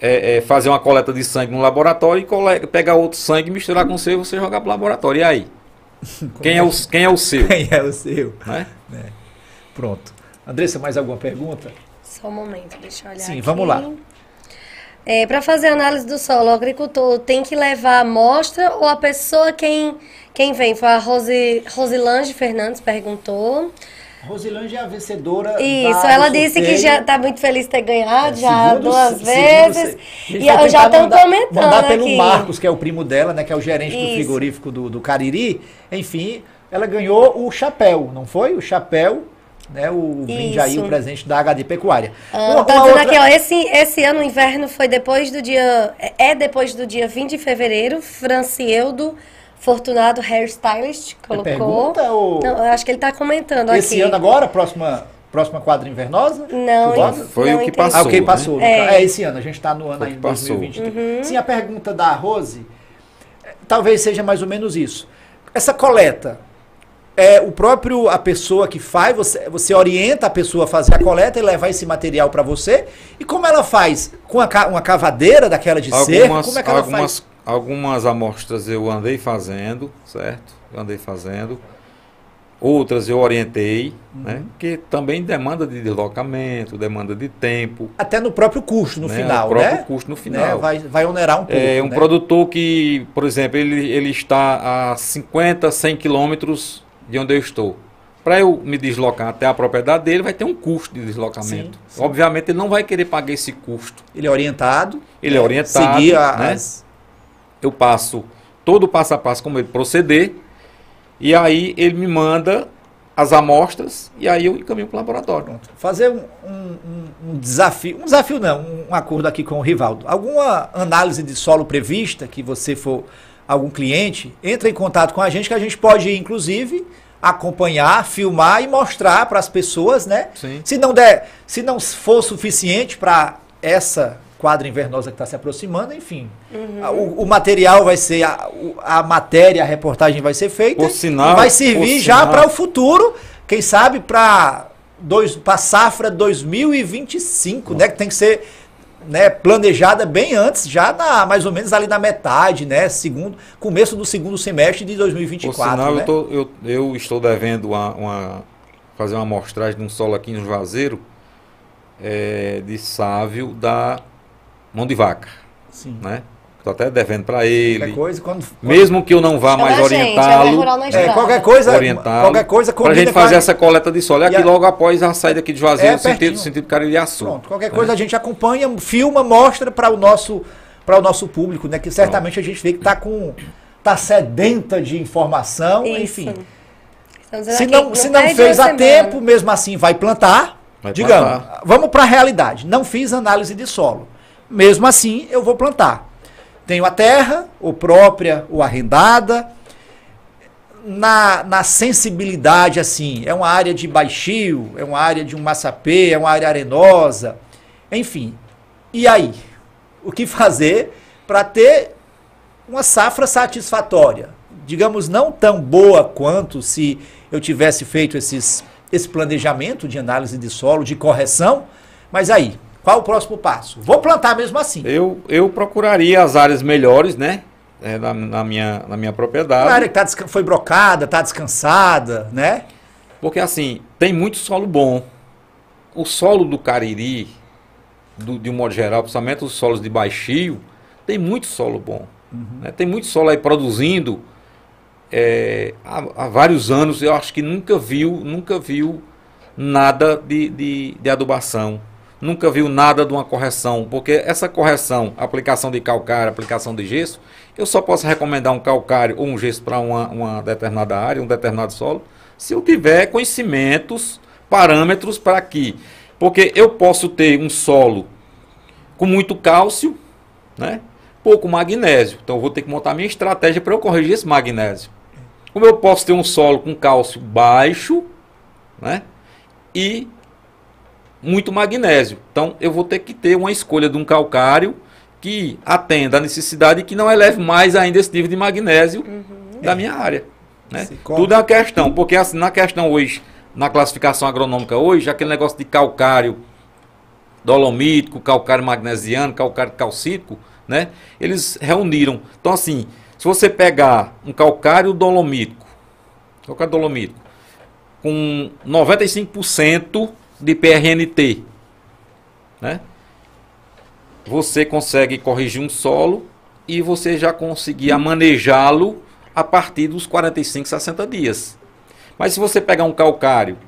é, é, fazer uma coleta de sangue no laboratório e pegar outro sangue, misturar com o seu e você jogar para o laboratório. E aí? Quem, é o, quem é o seu? Quem é o seu? Né? É. Pronto. Andressa, mais alguma pergunta? Só um momento, deixa eu olhar. Sim, aqui. vamos lá. É, para fazer análise do solo, o agricultor tem que levar a amostra ou a pessoa quem, quem vem? Foi a Rosi, Rosilange Fernandes perguntou. Rosilange é a vencedora. Isso, ela do disse que já está muito feliz de ter ganhado, É, já segundo- duas segundo vezes. E eu já estão comentando Mandar pelo aqui. Marcos, que é o primo dela, né? Que é o gerente do Isso. frigorífico do, do Cariri. Enfim, ela ganhou o chapéu, não foi? O chapéu, né? O brinde aí, o presente da HD Pecuária. Ah, Uma- tá uma dizendo outra- aqui, ó, esse, esse ano o inverno foi depois do dia. É é depois do dia 20 de fevereiro. Francieldo Fortunado Hairstylist colocou. pergunta ou- Não, eu acho que ele tá comentando Esse aqui. ano agora, próxima, próxima quadra invernosa? Não? Foi não o que entendi. passou. Ah, ok, né? passou. É. É. esse ano, a gente está no ano o ainda que passou. 2023. Sim, a pergunta da Rose, é, talvez seja mais ou menos isso. Essa coleta, é o próprio, a pessoa que faz, você, você orienta a pessoa a fazer a coleta e levar esse material para você? E como ela faz? Com a uma cavadeira daquela de? Algumas, Como é que ela algumas, faz? Algumas amostras eu andei fazendo, certo? Eu andei fazendo. Outras eu orientei, né? Uhum. Que também demanda de deslocamento, demanda de tempo. Até no próprio custo, no né? final, O próprio né? custo no Né? final. Vai, vai onerar um pouco. É um né? produtor que, por exemplo, ele, ele está a 50, 100 quilômetros de onde eu estou. Para eu me deslocar até a propriedade dele, vai ter um custo de deslocamento. Sim, sim. Obviamente, ele não vai querer pagar esse custo. Ele é orientado. Ele é né? orientado, Seguir a- né? as, Eu passo todo o passo a passo como ele proceder, e aí ele me manda as amostras, e aí eu encaminho para o laboratório. Pronto. Fazer um, um- um- desafio, um desafio não, um acordo aqui com o Rivaldo. Alguma análise de solo prevista que você for algum cliente, entra em contato com a gente que a gente pode, inclusive, acompanhar, filmar e mostrar para as pessoas, né? Sim. Se não der, se não for suficiente para essa quadra invernosa que está se aproximando, enfim, a- o, o material vai ser a, a matéria, a reportagem vai ser feita Por sinal- vai servir por já para o futuro, quem sabe para dois para safra 2025, né, que tem que ser né, planejada bem antes, já na mais ou menos ali na metade, né, segundo começo do segundo semestre de Por 2024, sinal, né? eu, tô- eu- eu estou devendo uma, uma- fazer uma amostragem de um solo aqui no Juazeiro é, de sávio da mão de vaca. Sim. Né? Estou até devendo para Qualquer ele. coisa quando Mesmo que eu não vá Chama mais gente, orientá-lo. é é, qualquer coisa, qualquer coisa Para a gente fazer essa coleta de solo. É aqui a- logo após a saída aqui de Juazeiro, É, sentido, sentido Caririaçu. Pronto, qualquer né? coisa a gente acompanha, filma, mostra para o nosso para o nosso público, né, que certamente a gente vê que tá com tá sedenta de informação, Isso. enfim. Se aqui, não, se não fez a semana. tempo, mesmo assim vai plantar. Vai digamos, plantar. vamos para a realidade. Não fiz análise de solo. Mesmo assim, eu vou plantar. Tenho a terra, ou própria, ou arrendada. Na, na sensibilidade, assim, é uma área de baixio, é uma área de um massapê, é uma área arenosa. Enfim. E aí? O que fazer para ter uma safra satisfatória? Digamos, não tão boa quanto se eu tivesse feito esses, esse planejamento de análise de solo, de correção. Mas aí, qual o próximo passo? Vou plantar mesmo assim. Eu, eu procuraria as áreas melhores, né? é, na, na minha, na minha Uma propriedade. área que tá foi brocada, está descansada, né? Porque assim, tem muito solo bom. O solo do Cariri, do, de um modo geral, principalmente os solos de baixio, tem muito solo bom. Né? Tem muito solo aí produzindo é, há, há, vários anos. Eu acho que nunca viu, nunca viu nada de, de, de adubação. Nunca viu nada de uma correção, porque essa correção, aplicação de calcário, aplicação de gesso, eu só posso recomendar um calcário ou um gesso para uma, uma determinada área, um determinado solo, se eu tiver conhecimentos, parâmetros para que. Porque eu posso ter um solo com muito cálcio, né? pouco magnésio. Então eu vou ter que montar minha estratégia para eu corrigir esse magnésio. Como eu posso ter um solo com cálcio baixo, né? E muito magnésio. Então eu vou ter que ter uma escolha de um calcário que atenda a necessidade e que não eleve mais ainda esse nível de magnésio uhum. da minha área. Né? Tudo é uma questão, porque assim, na questão hoje, na classificação agronômica hoje, aquele negócio de calcário dolomítico, calcário magnesiano, calcário calcítico, né? Eles reuniram. Então, assim, se você pegar um calcário dolomítico, calcário dolomítico, com 95% de PRNT, né? Você consegue corrigir um solo e você já conseguia manejá-lo a partir dos 45, 60 dias. Mas se você pegar um calcário,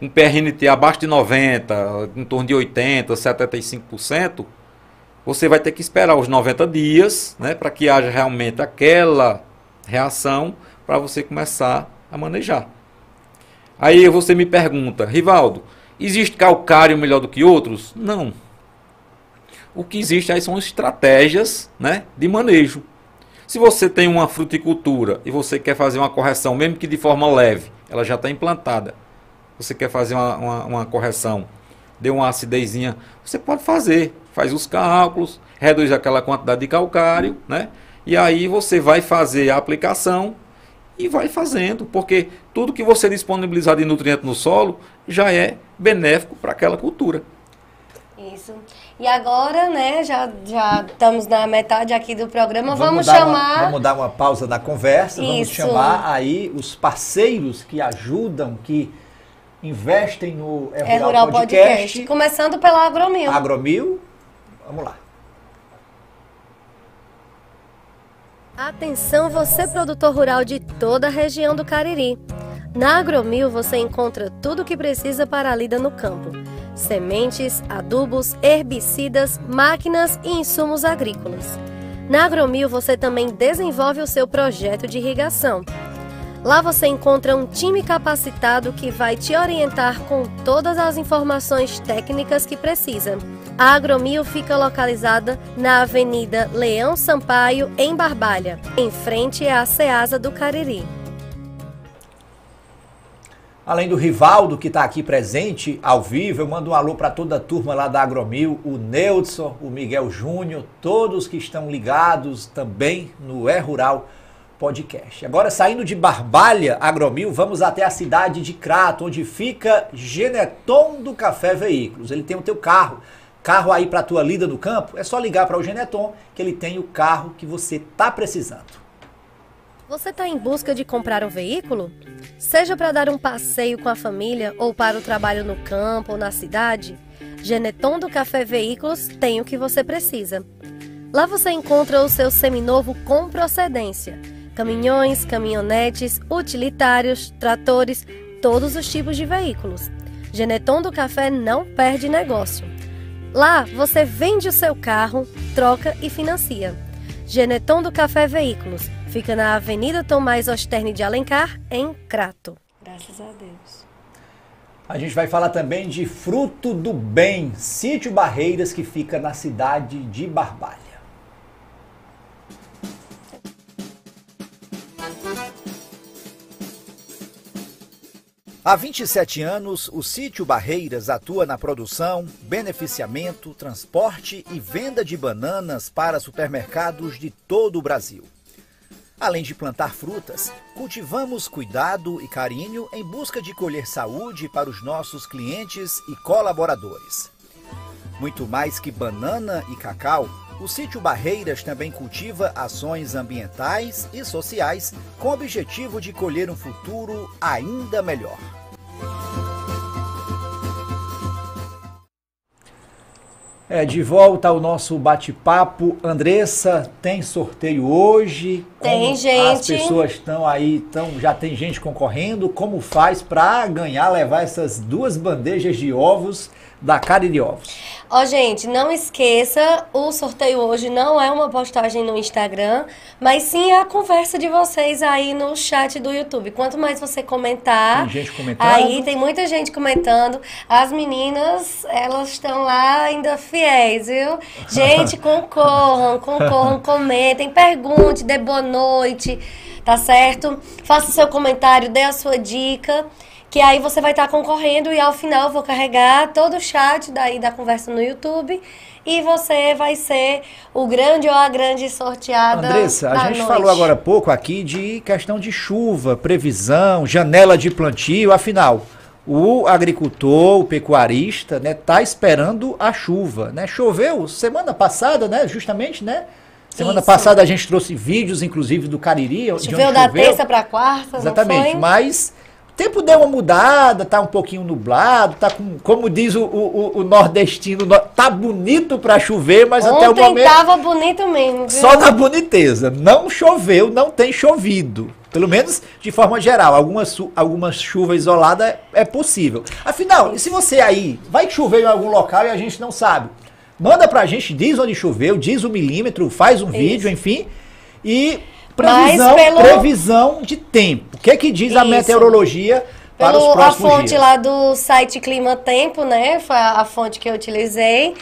um PRNT abaixo de 90, em torno de 80, 75%, você vai ter que esperar os 90 dias, né, para que haja realmente aquela reação para você começar a manejar. Aí você me pergunta, Rivaldo, existe calcário melhor do que outros? Não. O que existe aí são estratégias, né, de manejo. Se você tem uma fruticultura e você quer fazer uma correção, mesmo que de forma leve, ela já está implantada. Você quer fazer uma, uma, uma correção, deu uma acidezinha, você pode fazer faz os cálculos, reduz aquela quantidade de calcário, né? E aí você vai fazer a aplicação e vai fazendo, porque tudo que você disponibilizar de nutriente no solo já é benéfico para aquela cultura. Isso. E agora, né, já, já estamos na metade aqui do programa, vamos, vamos chamar... Uma, vamos dar uma pausa na conversa, Isso. vamos chamar aí os parceiros que ajudam, que investem no É Rural, é Rural Podcast. Podcast. Começando pela Agromil. Agromil, Vamos lá. Atenção você produtor rural de toda a região do Cariri. Na Agromil você encontra tudo o que precisa para a lida no campo: sementes, adubos, herbicidas, máquinas e insumos agrícolas. Na Agromil você também desenvolve o seu projeto de irrigação. Lá você encontra um time capacitado que vai te orientar com todas as informações técnicas que precisa. A Agromil fica localizada na Avenida Leão Sampaio, em Barbalha, em frente à Ceasa do Cariri. Além do Rivaldo, que está aqui presente ao vivo, eu mando um alô para toda a turma lá da Agromil, o Neudson, o Miguel Júnior, todos que estão ligados também no É Rural Podcast. Agora, saindo de Barbalha, Agromil, vamos até a cidade de Crato, onde fica Geneton do Café Veículos. Ele tem o teu carro carro aí para tua lida no campo, é só ligar para o Geneton que ele tem o carro que você está precisando. Você está em busca de comprar um veículo? Seja para dar um passeio com a família ou para o trabalho no campo ou na cidade, Geneton do Café Veículos tem o que você precisa. Lá você encontra o seu seminovo com procedência: caminhões, caminhonetes, utilitários, tratores, todos os tipos de veículos. Geneton do Café não perde negócio. Lá você vende o seu carro, troca e financia. Geneton do Café Veículos fica na Avenida Tomás Osterne de Alencar, em Crato. Graças a Deus. A gente vai falar também de Fruto do Bem, sítio Barreiras que fica na cidade de Barbalha. Há 27 anos, o sítio Barreiras atua na produção, beneficiamento, transporte e venda de bananas para supermercados de todo o Brasil. Além de plantar frutas, cultivamos cuidado e carinho em busca de colher saúde para os nossos clientes e colaboradores. Muito mais que banana e cacau, o sítio Barreiras também cultiva ações ambientais e sociais com o objetivo de colher um futuro ainda melhor. É, de volta ao nosso bate-papo. Andressa, tem sorteio hoje? Tem, Como gente. As pessoas estão aí, tão, já tem gente concorrendo. Como faz para ganhar, levar essas duas bandejas de ovos da Cariri Ovos? Ó, gente, não esqueça, o sorteio hoje não é uma postagem no Instagram, mas sim a conversa de vocês aí no chat do YouTube. Quanto mais você comentar, Tem gente comentando? aí tem muita gente comentando. As meninas, elas estão lá ainda fiéis, viu? <laughs> Gente, concorram, concorram, comentem, pergunte, dê boa noite, tá certo? Faça o seu comentário, dê a sua dica. Que aí você vai estar concorrendo e ao final eu vou carregar todo o chat daí da conversa no YouTube e você vai ser o grande ou a grande sorteada. Andressa, a gente noite. falou agora há pouco aqui de questão de chuva, previsão, janela de plantio, afinal, o agricultor, o pecuarista, né, tá esperando a chuva, né? Choveu semana passada, né, justamente, né? Semana Isso. passada a gente trouxe vídeos, inclusive, do Cariri, de Choveu onde da choveu. terça para quarta, Exatamente, mas tempo deu uma mudada, tá um pouquinho nublado, tá com, como diz o, o, o- nordestino, no- tá bonito para chover, mas até o Ontem momento tava bonito mesmo, viu? só na boniteza. Não choveu, não tem chovido. Pelo menos de forma geral. Algumas, su- algumas chuvas isoladas é, é possível. Afinal, se você aí vai chover em algum local e a gente não sabe, manda pra gente, diz onde choveu, diz o milímetro, faz um vídeo, enfim. E previsão, pelo- previsão de tempo. O que é que diz a Isso. meteorologia para os Pelo, a próximos fonte dias? lá do site Clima Tempo, né? Foi a, a fonte que eu utilizei.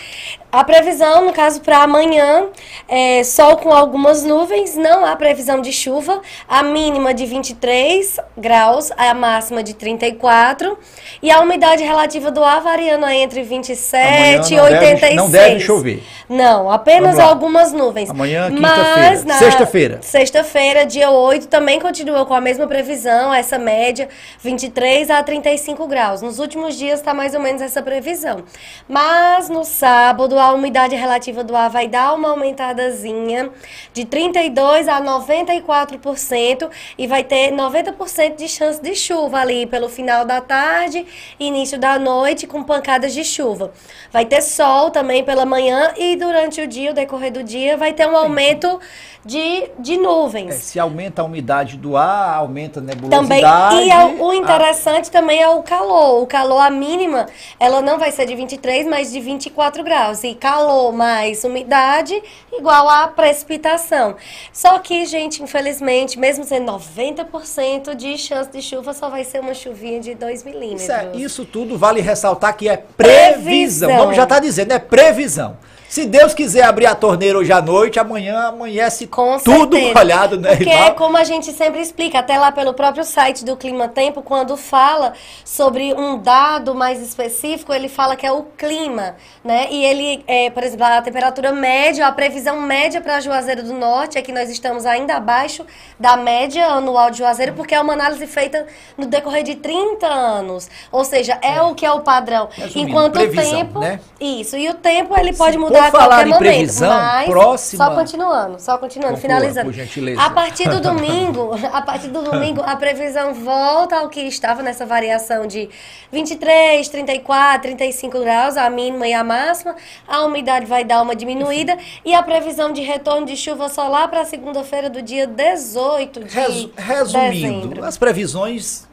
A previsão, no caso, para amanhã, é sol com algumas nuvens, não há previsão de chuva. A mínima de 23 graus, a máxima de 34. E a umidade relativa do ar variando aí entre 27 e Amanhã não deve- 86. não deve chover. Não, apenas algumas nuvens. Amanhã, quinta-feira. Sexta-feira. Sexta-feira, dia 8, também continua com a mesma previsão, essa média, 23 a 35 graus. Nos últimos dias está mais ou menos essa previsão. Mas no sábado, a umidade relativa do ar vai dar uma aumentadazinha de 32 a 94% e vai ter 90% de chance de chuva ali pelo final da tarde, início da noite, com pancadas de chuva. Vai ter sol também pela manhã e durante o dia, o decorrer do dia, vai ter um aumento de, de É, nuvens. se aumenta a umidade do ar, aumenta a Também, nebulosidade. e é o- o a- interessante também é o calor. O calor, a mínima, ela não vai ser de 23, mas de 24 graus. E calor mais umidade, igual a precipitação. Só que, gente, infelizmente, mesmo sendo 90% de chance de chuva, só vai ser uma chuvinha de 2 milímetros. Isso, é- isso tudo vale ressaltar que é previsão. Previsão. Vamos já tá dizendo, é previsão. Se Deus quiser abrir a torneira hoje à noite, amanhã amanhece Com tudo certeza. molhado, né, Porque, Rival? como a gente sempre explica, até lá pelo próprio site do Clima Tempo, quando fala sobre um dado mais específico, ele fala que é o clima, né? E ele, é, por exemplo, a temperatura média, a previsão média para Juazeiro do Norte é que nós estamos ainda abaixo da média anual de Juazeiro, porque é uma análise feita no decorrer de 30 anos. Ou seja, é, o que é o padrão. Resumindo, Enquanto o tempo. né? Isso. E o tempo ele pode Se mudar a for falar em momento. previsão, próxima- Só continuando, só continuando, Conclua, finalizando. por gentileza. A partir do domingo, <laughs> a partir do domingo, a previsão volta ao que estava nessa variação de 23, 34, 35 graus, a mínima e a máxima. A umidade vai dar uma diminuída e a previsão de retorno de chuva só lá para segunda-feira do dia 18 de Resu- resumindo, dezembro. as previsões,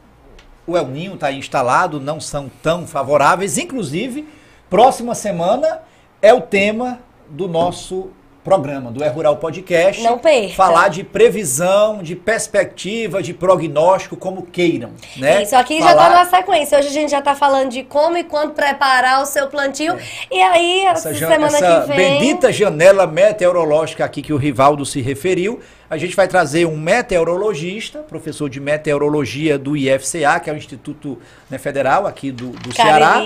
o El Ninho está instalado, não são tão favoráveis. Inclusive, próxima semana é o tema do nosso programa, do É Rural Podcast. Não perca. Falar de previsão, de perspectiva, de prognóstico, como queiram. Né? Isso aqui já Falar- tá na sequência. Hoje a gente já tá falando de como e quando preparar o seu plantio. E aí, essa, essa, semana essa que vem. bendita janela meteorológica aqui que o Rivaldo se referiu. A gente vai trazer um meteorologista, professor de meteorologia do IFCA, que é o Instituto né, Federal aqui do, do Ceará.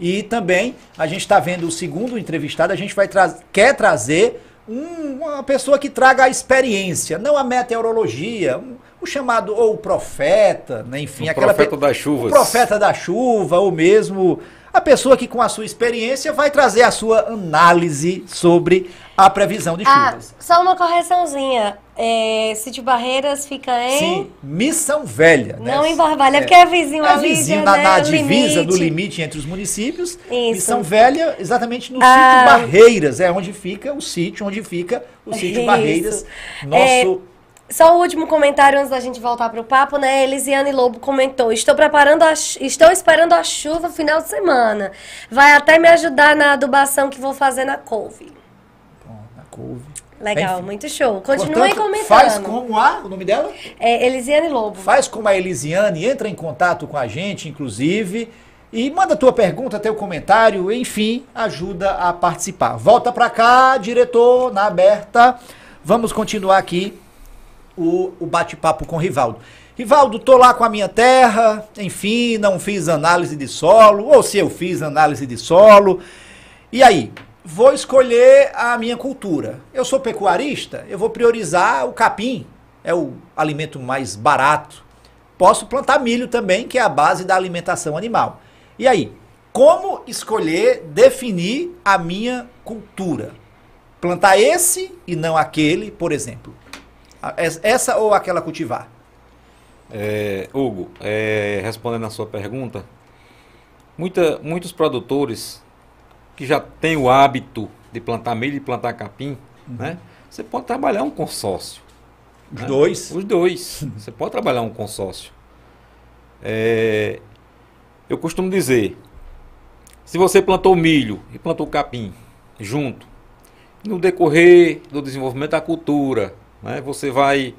E também a gente está vendo o segundo entrevistado, a gente vai tra quer trazer um- uma pessoa que traga a experiência, não a meteorologia, um, o chamado ou o profeta, né? enfim, o aquela profeta das chuvas. o profeta da chuva, ou mesmo a pessoa que com a sua experiência vai trazer a sua análise sobre a previsão de Ah, chuvas. só uma correçãozinha. É, Sítio Barreiras fica em. Sim, Missão Velha. né? Não em Barbalha, porque é vizinho É ali. vizinho né, na, na o divisa do limite. limite entre os municípios. Isso. Missão Velha, exatamente no Ah. sítio Barreiras, é onde fica o sítio, onde fica o sítio Isso. Barreiras. É, Nosso. Só o último comentário antes da gente voltar pro papo, né? Elisiane Lobo comentou: Estou preparando a estou esperando a chuva final de semana. Vai até me ajudar na adubação que vou fazer na couve. Couve. Legal, Enfim. muito show. Continuem Portanto, comentando. Faz como a, o nome dela? É, Elisiane Lobo. Faz como a Elisiane, entra em contato com a gente, inclusive, e manda tua pergunta, teu comentário, enfim, ajuda a participar. Volta pra cá, diretor, na aberta. Vamos continuar aqui o, o bate-papo com o Rivaldo. Rivaldo, tô lá com a minha terra, enfim, não fiz análise de solo, ou se eu fiz análise de solo. E aí, vou escolher a minha cultura. Eu sou pecuarista, eu vou priorizar o capim, é o alimento mais barato. Posso plantar milho também, que é a base da alimentação animal. E aí, como escolher, definir a minha cultura? Plantar esse e não aquele, por exemplo. Essa ou aquela cultivar? É, Hugo, é, respondendo a sua pergunta, muita, muitos produtores que já têm o hábito de plantar milho e plantar capim, né? Você pode trabalhar um consórcio. Os né? dois? Os dois. Você pode trabalhar um consórcio. É, eu costumo dizer, se você plantou milho e plantou capim junto, no decorrer do desenvolvimento da cultura, né, você vai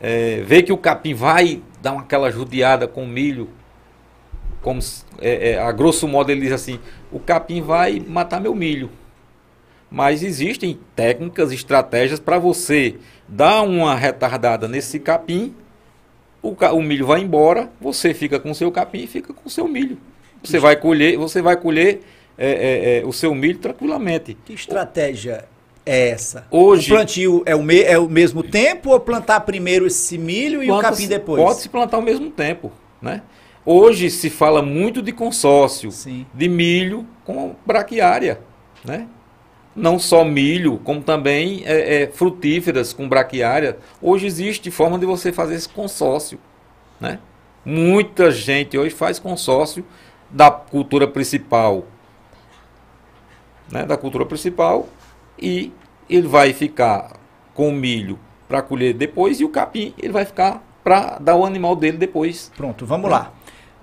é, ver que o capim vai dar uma, aquela judiada com o milho, como é, é, a grosso modo ele diz assim, o capim vai matar meu milho. Mas existem técnicas, estratégias para você dar uma retardada nesse capim, o, o milho vai embora, você fica com o seu capim e fica com o seu milho. Você vai colher, você vai colher é, é, é, o seu milho tranquilamente. Que estratégia é essa? Hoje- O plantio é o, me- é o mesmo tempo ou plantar primeiro esse milho e o capim depois? Pode se plantar ao mesmo tempo, né? Hoje se fala muito de consórcio, Sim. de milho com braquiária, né? Não só milho, como também é, é, frutíferas com braquiária. Hoje existe forma de você fazer esse consórcio, né? Muita gente hoje faz consórcio da cultura principal, né? Da cultura principal e ele vai ficar com o milho para colher depois e o capim ele vai ficar para dar o animal dele depois. Pronto, vamos lá.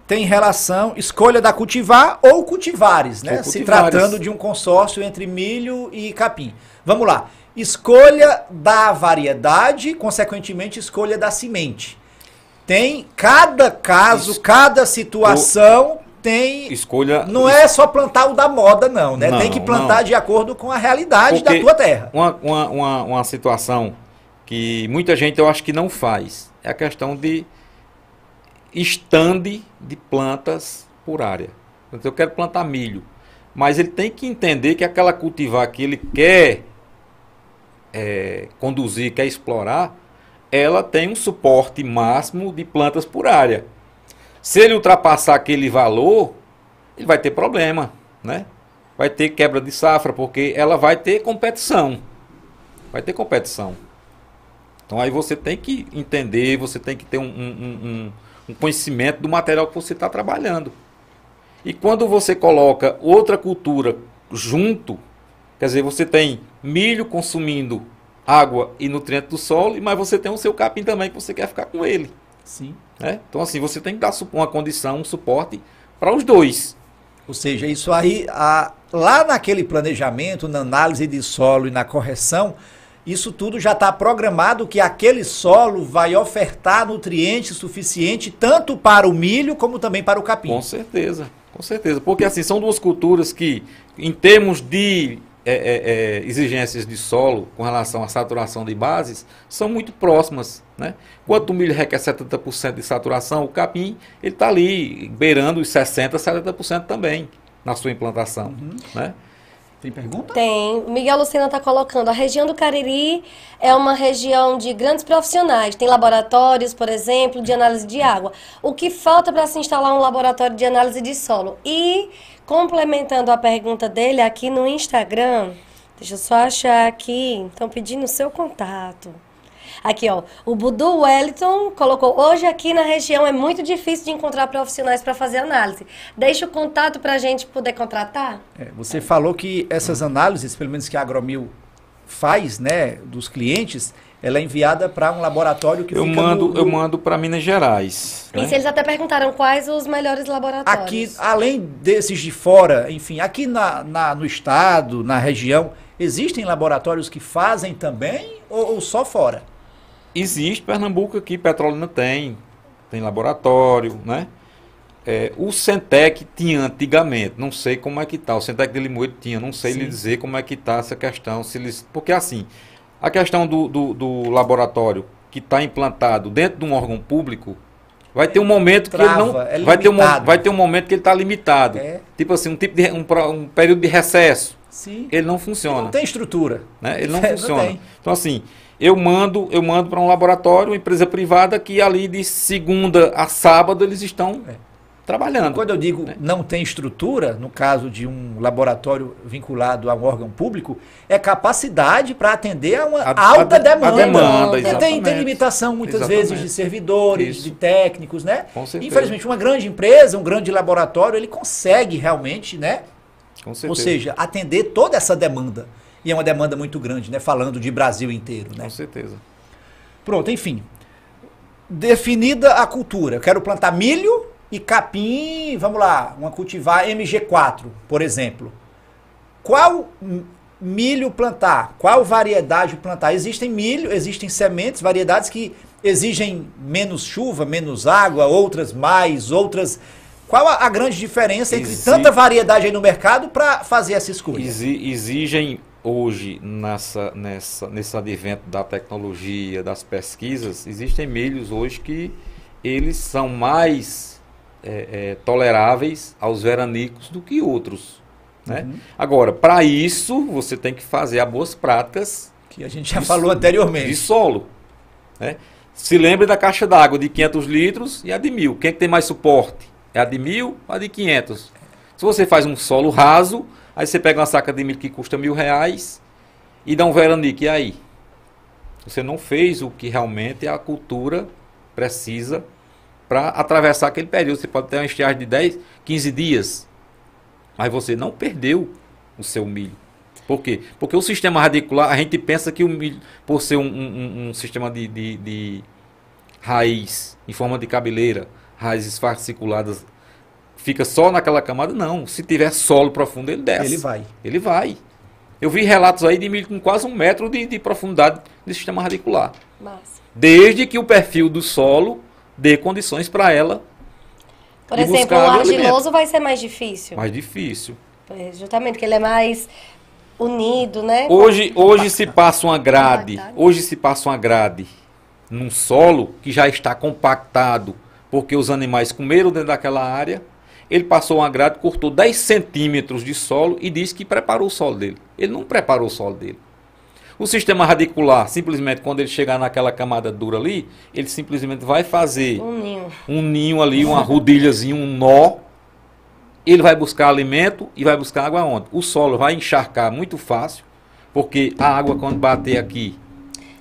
Tem relação, escolha da cultivar ou cultivares, né? Ou Se cultivares. tratando de um consórcio entre milho e capim. Vamos lá. Escolha da variedade, consequentemente, escolha da semente. Tem cada caso, Es- cada situação tem. Escolha. Não é só plantar o da moda, não, né? Não, tem que plantar não. de acordo com a realidade Porque da tua terra. Uma, uma, uma, uma situação que muita gente eu acho que não faz é a questão de estande de plantas por área. Então, eu quero plantar milho, mas ele tem que entender que aquela cultivar que ele quer é, conduzir, quer explorar, ela tem um suporte máximo de plantas por área. Se ele ultrapassar aquele valor, ele vai ter problema, né? Vai ter quebra de safra, porque ela vai ter competição. Vai ter competição. Então aí você tem que entender, você tem que ter um, um- um- um- conhecimento do material que você está trabalhando. E quando você coloca outra cultura junto, quer dizer, você tem milho consumindo água e nutriente do solo, mas você tem o seu capim também que você quer ficar com ele. Sim. né? Então assim, você tem que dar uma condição, um suporte para os dois. Ou seja, isso aí, a- lá naquele planejamento, na análise de solo e na correção, isso tudo já está programado que aquele solo vai ofertar nutrientes suficiente tanto para o milho como também para o capim. Com certeza, com certeza. Porque assim, são duas culturas que, em termos de é, é, é, exigências de solo com relação à saturação de bases, são muito próximas. Né? Enquanto o milho requer 70% de saturação, o capim ele está ali beirando os 60%, 70% também na sua implantação. Né? Tem pergunta? Tem. Miguel Lucena está colocando. A região do Cariri é uma região de grandes profissionais. Tem laboratórios, por exemplo, de análise de água. O que falta para se instalar um laboratório de análise de solo? E, complementando a pergunta dele, aqui no Instagram, deixa eu só achar aqui. Estão pedindo o seu contato. Aqui, ó. O Budu Wellington colocou: hoje aqui na região é muito difícil de encontrar profissionais para fazer análise. Deixa o contato para a gente poder contratar? É, você falou que essas análises, pelo menos que a Agromil faz, né, dos clientes, ela é enviada para um laboratório que eu fica mando, no, no... Eu mando para Minas Gerais. Isso, né? eles até perguntaram quais os melhores laboratórios. Aqui, além desses de fora, enfim, aqui na, na no estado, na região, existem laboratórios que fazem também ou, ou só fora? Existe, Pernambuco aqui, Petrolina tem, tem laboratório, né? É, o Centec tinha antigamente, não sei como é que está, o Centec de Limoeiro tinha, não sei Sim. lhe dizer como é que está essa questão, se eles, porque assim, a questão do, do, do laboratório que está implantado dentro de um órgão público, vai ter um momento Trava, que ele não, é vai, ter um, vai ter um momento que ele está limitado, é. tipo assim, um tipo de um, um período de recesso, Sim. ele não funciona. Não tem estrutura. Né? Ele não <laughs> funciona. Não então assim, eu mando, eu mando para um laboratório, uma empresa privada que ali de segunda a sábado eles estão é. trabalhando. Quando eu digo né? não tem estrutura, no caso de um laboratório vinculado a um órgão público, é capacidade para atender a uma a, alta a, demanda. A demanda tem, tem, limitação muitas exatamente. vezes de servidores, Isso. de técnicos, né? Infelizmente, uma grande empresa, um grande laboratório, ele consegue realmente, né? Ou seja, atender toda essa demanda. E é uma demanda muito grande, né? Falando de Brasil inteiro, né? Com certeza. Pronto, enfim. Definida a cultura. Eu quero plantar milho e capim, vamos lá, uma cultivar MG4, por exemplo. Qual milho plantar? Qual variedade plantar? Existem milho, existem sementes, variedades que exigem menos chuva, menos água, outras mais, outras qual a, grande diferença entre Exi... tanta variedade aí no mercado para fazer essa escolha? Exi exigem hoje nessa, nessa, nesse advento da tecnologia, das pesquisas, existem milhos hoje que eles são mais é, é, toleráveis aos veranicos do que outros. Né? Uhum. Agora, para isso, você tem que fazer as boas práticas. Que a gente já falou anteriormente. De solo. Né? Se lembre da caixa d'água de 500 litros e a de mil. Quem é que tem mais suporte? É a de mil ou a de 500? Se você faz um solo raso, Aí você pega uma saca de milho que custa mil reais e dá um veranique. E aí? Você não fez o que realmente a cultura precisa para atravessar aquele período. Você pode ter uma estiagem de 10, 15 dias. Mas você não perdeu o seu milho. Por quê? Porque o sistema radicular, a gente pensa que o milho, por ser um, um, um sistema de, de, de, raiz em forma de cabeleira, raízes fasciculadas fica só naquela camada, não. Se tiver solo profundo, ele desce. Ele vai. Ele vai. Eu vi relatos aí de milho com quase um metro de, de profundidade de sistema radicular. Massa. Desde que o perfil do solo dê condições para ela. Por exemplo, o argiloso vai ser mais difícil. Mais difícil. É, justamente, porque ele é mais unido, né? Hoje, hoje se passa uma grade. Hoje se passa uma grade num solo que já está compactado, porque os animais comeram dentro daquela área ele passou uma grade, cortou 10 centímetros de solo e disse que preparou o solo dele. Ele não preparou o solo dele. O sistema radicular, simplesmente quando ele chegar naquela camada dura ali, ele simplesmente vai fazer um ninho, um ninho ali, uma rodilhazinha, um nó. Ele vai buscar alimento e vai buscar água onde? O solo vai encharcar muito fácil, porque a água quando bater aqui,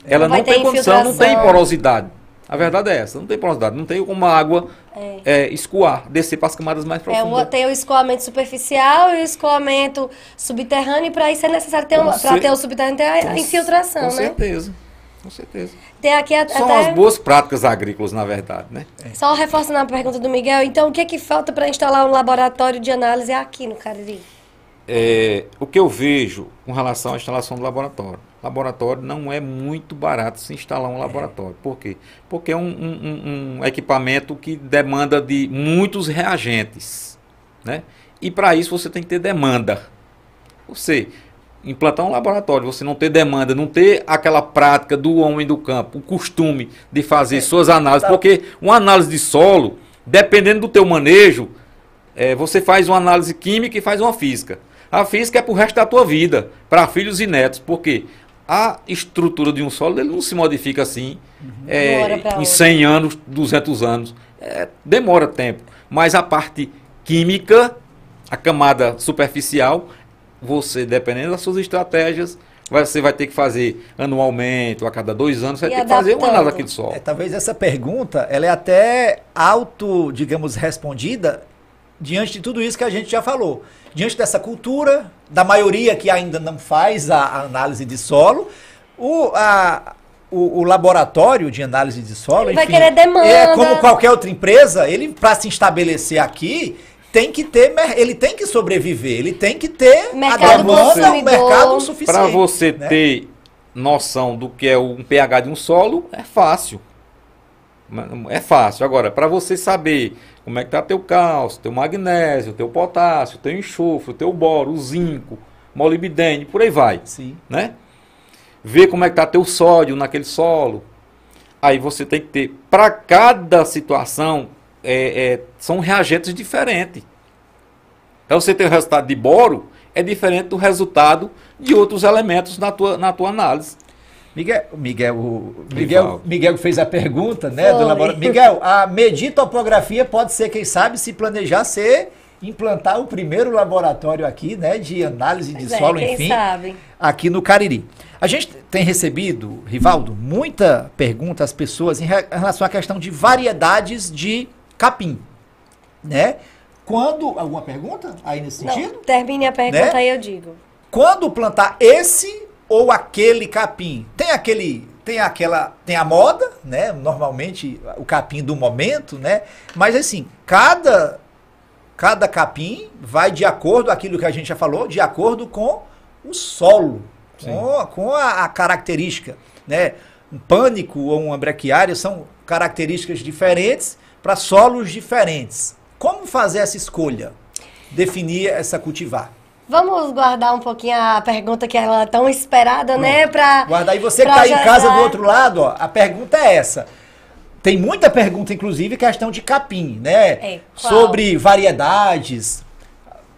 ela não, não tem condição, não tem porosidade. A verdade é essa, não tem porosidade, não tem como a água é. É, escoar, descer para as camadas mais profundas. É, tem o escoamento superficial e o escoamento subterrâneo, e para isso é necessário ter, uma, ter o subterrâneo ter a infiltração, com né? Com certeza, com certeza. Tem aqui São até... as boas práticas agrícolas, na verdade, né? É. Só reforçando a pergunta do Miguel, então o que é que falta para instalar um laboratório de análise aqui no Cariri? É, o que eu vejo com relação à instalação do laboratório laboratório não é muito barato se instalar um laboratório. Por quê? Porque é um, um, um equipamento que demanda de muitos reagentes. Né? E para isso você tem que ter demanda. Você implantar um laboratório, você não ter demanda, não ter aquela prática do homem do campo, o costume de fazer é, suas análises, tá. porque uma análise de solo, dependendo do teu manejo, é, você faz uma análise química e faz uma física. A física é pro resto da tua vida, para filhos e netos, porque a estrutura de um solo ele não se modifica assim é, hora pra em outra. 100 anos, 200 anos. É, demora tempo. Mas a parte química, a camada superficial, você, dependendo das suas estratégias, você vai ter que fazer anualmente, ou a cada dois anos, você E vai ter que fazer uma adaptando. análise daquele solo. É, talvez essa pergunta ela é até auto, digamos, respondida diante de tudo isso que a gente já falou. Diante dessa cultura, da maioria que ainda não faz a, a análise de solo, o, a- o, o laboratório de análise de solo, Ele vai enfim, querer demanda. É como qualquer outra empresa, ele para se estabelecer aqui tem que ter, ele tem que sobreviver, ele tem que ter Mercado a demanda, um consumidor. mercado suficiente. Para você né? ter noção do que é um pH de um solo, é fácil. É fácil. Agora, para você saber como é que tá teu cálcio, teu magnésio, teu potássio, teu enxofre, teu boro, o zinco, molibdênio, por aí vai, Sim. né? Ver como é que tá teu sódio naquele solo. Aí você tem que ter, para cada situação, é, é, são reagentes diferentes. Para você ter o resultado de boro, é diferente do resultado de outros elementos na tua, na tua análise. Miguel, Miguel, o Miguel. Miguel fez a pergunta, né, do. Miguel, a medir topografia pode ser, quem sabe, se planejar ser implantar o primeiro laboratório aqui, né, de análise de é, solo, quem enfim, sabe? aqui no Cariri. A gente tem recebido, Rivaldo, muita pergunta às pessoas em re- em relação à questão de variedades de capim, né? Quando alguma pergunta aí nesse sentido? Não, termine a pergunta Né? aí eu digo. quando plantar esse ou aquele capim, tem aquele, tem aquela, tem a moda, né? Normalmente o capim do momento, né? Mas assim, cada cada capim vai de acordo aquilo que a gente já falou, de acordo com o solo, com, com a, a característica, né? Um pânico ou uma brequiária são características diferentes para solos diferentes. Como fazer essa escolha? Definir essa cultivar? Vamos guardar um pouquinho a pergunta que ela é tão esperada, né? Pra, Guarda aí, você que tá já em casa do outro lado, ó, a pergunta é essa. Tem muita pergunta, inclusive, questão de capim, né? É? Sobre variedades.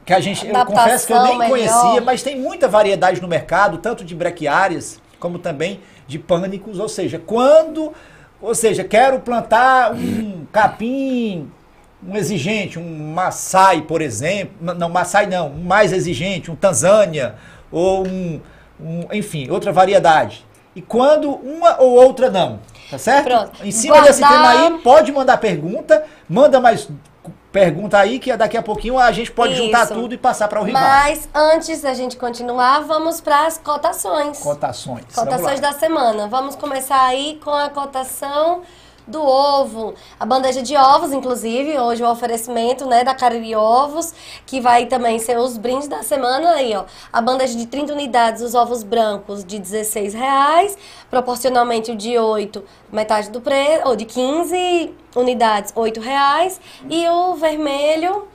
Que a gente, eu Adaptação confesso que eu nem melhor. conhecia, mas tem muita variedade no mercado, tanto de brequiárias, como também de pânicos. Ou seja, quando. Ou seja, quero plantar um capim um exigente, um Maasai, por exemplo. Não, Maasai não, um mais exigente, um Tanzânia, ou um, um- enfim, outra variedade. E quando uma ou outra não, tá certo? Pronto. Em cima desse Guardar- tema aí, pode mandar pergunta, manda mais pergunta aí, que daqui a pouquinho a gente pode juntar Isso. tudo e passar para o rival. Mas antes da gente continuar, vamos para as cotações. Cotações. Cotações da semana. Vamos começar aí com a cotação do ovo. A bandeja de ovos, inclusive, hoje o oferecimento, né, da Cariri Ovos, que vai também ser os brindes da semana aí, ó. A bandeja de 30 unidades, os ovos brancos de 16 reais, proporcionalmente o de 8, metade do preço, ou de 15 unidades, 8 reais, e o vermelho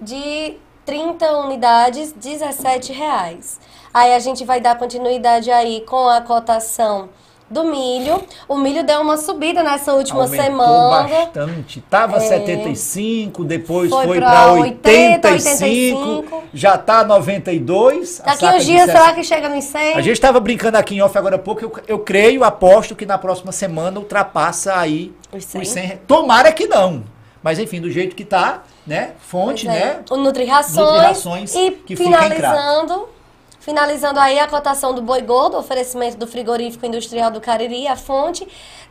de 30 unidades, 17 reais. Aí a gente vai dar continuidade aí com a cotação do milho. O milho deu uma subida nessa última Aumentou semana. bastante. Tava 75, depois Foi foi, para 80, 85, 85. já tá 92. a Daqui uns dias, 60. será que chega nos 100? A gente estava brincando aqui em off agora há pouco, eu, eu creio, aposto que na próxima semana ultrapassa aí Os 100? os 100. re- Tomara que não. Mas enfim, do jeito que tá, né? Fonte, é. né? O Nutri-Rações. Nutri-Rações, E que fica em finalizando, finalizando aí a cotação do boi gordo, oferecimento do frigorífico industrial do Cariri, a fonte,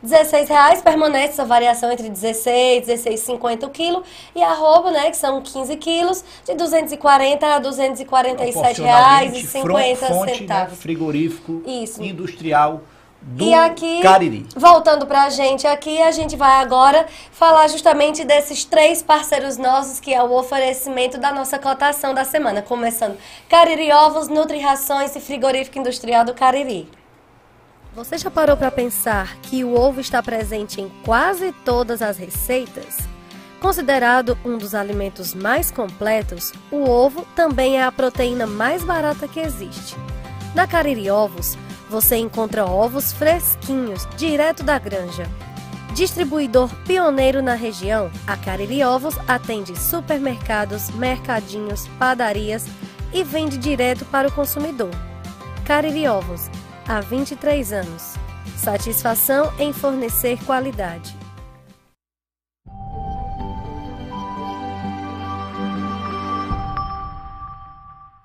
R$ reais permanece essa variação entre 16 e 16,50 o quilo, e arroba, né, que são 15 quilos, de 240 a 247 reais e Proporcionalmente, 50 fron- fonte, né, centavos. frigorífico Isso. industrial do E aqui, Cariri. voltando pra gente aqui, a gente vai agora falar justamente desses três parceiros nossos, que é o oferecimento da nossa cotação da semana. Começando, Cariri Ovos, Nutri-Rações e Frigorífico Industrial do Cariri. Você já parou para pensar que o ovo está presente em quase todas as receitas? Considerado um dos alimentos mais completos, o ovo também é a proteína mais barata que existe. Na Cariri Ovos, você encontra ovos fresquinhos, direto da granja. Distribuidor pioneiro na região, a Cariri Ovos atende supermercados, mercadinhos, padarias, e vende direto para o consumidor. Cariri Ovos, há 23 anos. Satisfação em fornecer qualidade.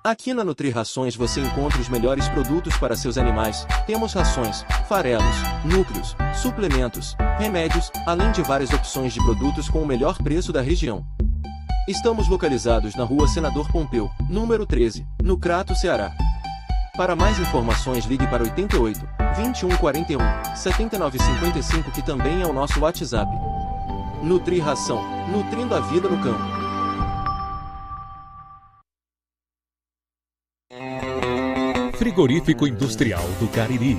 Aqui na Nutri Rações você encontra os melhores produtos para seus animais. Temos rações, farelos, núcleos, suplementos, remédios, além de várias opções de produtos com o melhor preço da região. Estamos localizados na rua Senador Pompeu, número 13, no Crato, Ceará. Para mais informações ligue para 88 2141 7955 que também é o nosso WhatsApp. Nutri Ração, nutrindo a vida no campo. Frigorífico Industrial do Cariri.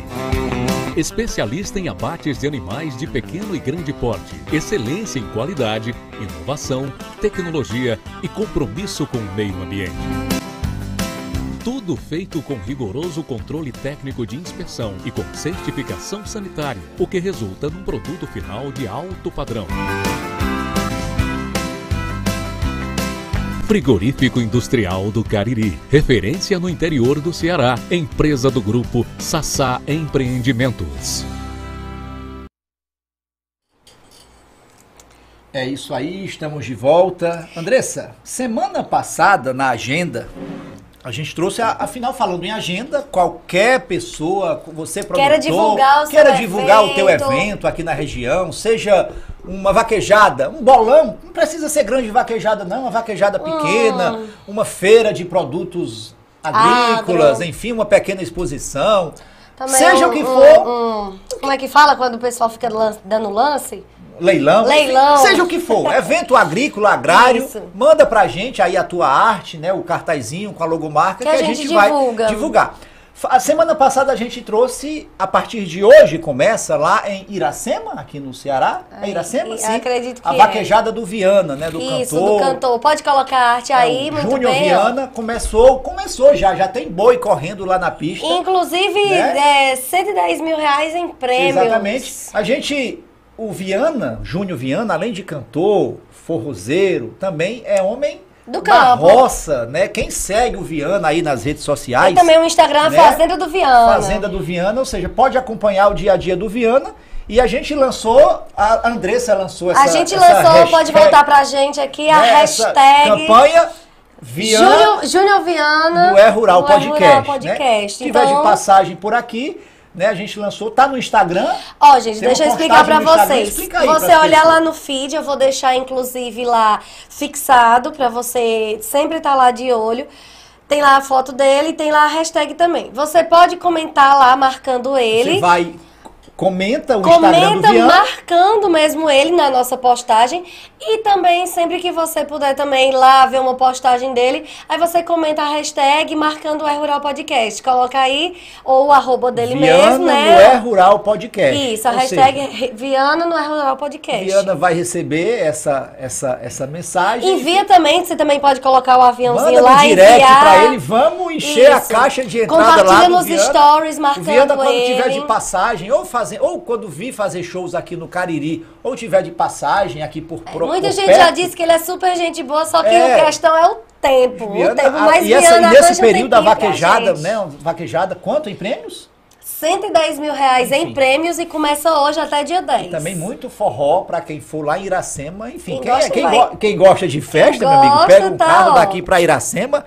Especialista em abates de animais de pequeno e grande porte. Excelência em qualidade, inovação, tecnologia e compromisso com o meio ambiente. Tudo feito com rigoroso controle técnico de inspeção e com certificação sanitária, o que resulta num produto final de alto padrão. Frigorífico Industrial do Cariri, referência no interior do Ceará, empresa do grupo Sassá Empreendimentos. É isso aí, estamos de volta. Andressa, semana passada na agenda, a gente trouxe, a- afinal, falando em agenda, qualquer pessoa, você produtor, Queira divulgar o seu queira divulgar o teu evento. evento aqui na região, seja uma vaquejada, um bolão, não precisa ser grande vaquejada não, uma vaquejada pequena, uma feira de produtos agrícolas, Agro. enfim, uma pequena exposição. Também seja um- o que um- for, um- como é que fala quando o pessoal fica dando lance? Leilão, Leilão. seja o que for, evento agrícola, agrário, Isso. manda pra gente aí a tua arte, né, o cartazinho com a logomarca Que que, a gente, gente vai divulga. divulgar. A semana passada a gente trouxe, a partir de hoje começa lá em Iracema, aqui no Ceará. É Iracema, e- sim. acredito que a é. vaquejada do Viana, né, do Isso, cantor. do cantor. Pode colocar a arte É, aí, muito Júnior bem. Viana começou, começou já, já tem boi correndo lá na pista. Inclusive, Né? é, 110 mil reais em prêmios. Exatamente. A gente, o Viana, Júnior Viana, além de cantor, forrozeiro, também é homem Do da campo. roça, né? Quem segue o Viana aí nas redes sociais, E também o Instagram, né? Fazenda do Viana. Fazenda do Viana, ou seja, pode acompanhar o dia a dia do Viana. E a gente lançou, a Andressa lançou essa a gente essa lançou, hashtag, pode voltar pra gente aqui, a né, hashtag campanha Viana Júnior, Viana do É Rural do Podcast. Rural né? Podcast. Se tiver Então, de passagem por aqui, né? A gente lançou, tá no Instagram. Ó, gente, deixa eu explicar Instagram, vocês. explica você olhar lá no feed, eu vou deixar inclusive lá fixado pra você sempre estar lá de olho. Tem lá a foto dele e tem lá a hashtag também. Você pode comentar lá marcando ele. Você vai, comenta o Instagram do Comenta Viana. marcando mesmo ele na nossa postagem. E também, sempre que você puder também ir lá ver uma postagem dele, aí você comenta a hashtag marcando o É Rural Podcast. Coloca aí, ou o arroba dele Viana mesmo, no né? É Rural Podcast. Isso, a Ou hashtag seja, é Viana no É Rural Podcast. Viana vai receber essa, essa, essa mensagem. Envia também, você também pode colocar o aviãozinho Manda lá no e direct enviar. pra ele, vamos encher a Isso. caixa de entrada Compartilha lá do nos Viana. stories, O marcando Viana, quando ele. tiver de passagem, ou, fazer, ou quando vir fazer shows aqui no Cariri, ou tiver de passagem aqui por, por É, Muita por gente perto, já disse que ele é super gente boa, só que É. a questão é o tempo. Viana, o tempo e, essa, Viana e nesse período da pra vaquejada, né? Vaquejada, quanto em prêmios? 110 mil reais Enfim. em prêmios e começa hoje até dia 10. Também muito forró pra quem for lá em Iracema. Enfim, Quem quem, gosta, quem, go- quem gosta de festa, Quem meu amigo, gosta, pega um tá, carro ó. daqui pra Iracema,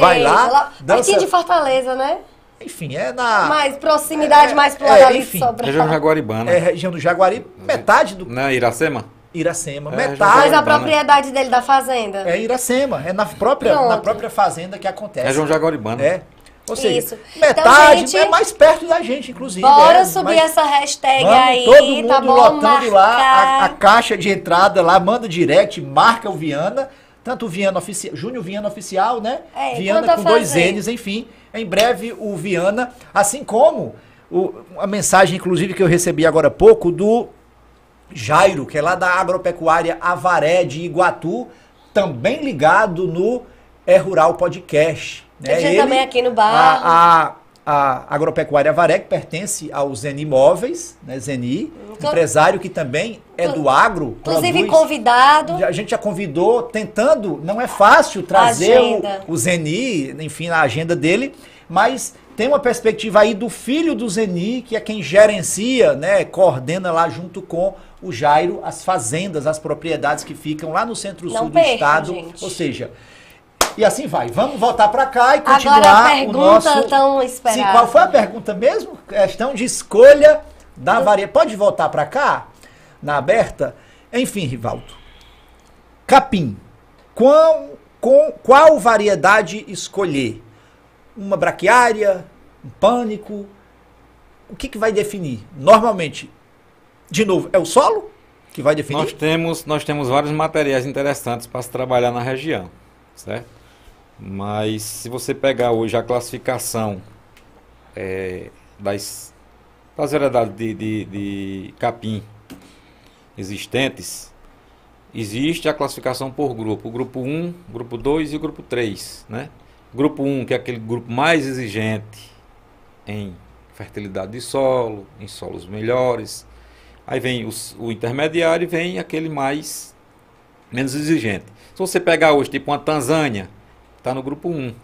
vai lá, dança. Pertinho de Fortaleza, né? Enfim, é na Mais proximidade, é, mais pro é, lado ali de enfim. Sobral. Região Jaguaribana. é, região do Jaguari, metade do Né, Iracema? Iracema, É, metade. Mas a propriedade dele da fazenda. É Iracema, é na própria, Pronto. na própria fazenda que acontece. Região Jaguaribana. É. Ou seja, Isso. metade Então, gente, é mais perto da gente, inclusive. Bora é, subir mas essa hashtag Vamos aí, todo mundo tá bom? lotando lá a, a Marcar. caixa de entrada lá, manda direct, marca o Viana, tanto o Viana oficial, Júnior Viana oficial, né? É, Viana com dois. N's, enfim. Em breve o Viana, assim como o, a mensagem, inclusive, que eu recebi agora há pouco do Jairo, que é lá da agropecuária Avaré de Iguatu, também ligado no É Rural Podcast. Né? Gente também aqui no bar. A, a- a agropecuária Varec pertence ao Zeni Imóveis, né, Zeni, empresário que também é do agro. Inclusive produz- convidado. A gente já convidou, tentando, não é fácil trazer o, o Zeni, enfim, na agenda dele, mas tem uma perspectiva aí do filho do Zeni, que é quem gerencia, né, coordena lá junto com o Jairo as fazendas, as propriedades que ficam lá no centro-sul do estado. gente. Ou seja, e assim vai. Vamos voltar para cá e Agora continuar a pergunta o nosso... tão esperada. Sim, qual foi a pergunta mesmo? Questão de escolha da variedade. Pode voltar para cá, na aberta? Enfim, Rivaldo. Capim. Qual, com, qual variedade escolher? Uma braquiária? Um pânico? O que, que vai definir? Normalmente, de novo, é o solo que vai definir? Nós temos, nós temos vários materiais interessantes para se trabalhar na região, certo? Mas se você pegar hoje a classificação eh, das, das variedades de, de, de capim existentes, existe a classificação por grupo. Grupo 1, grupo 2 e grupo 3, né? Grupo 1, que é aquele grupo mais exigente em fertilidade de solo, em solos melhores, Aí vem os- o intermediário e vem aquele mais menos exigente. Se você pegar hoje, tipo uma Tanzânia, está no grupo 1.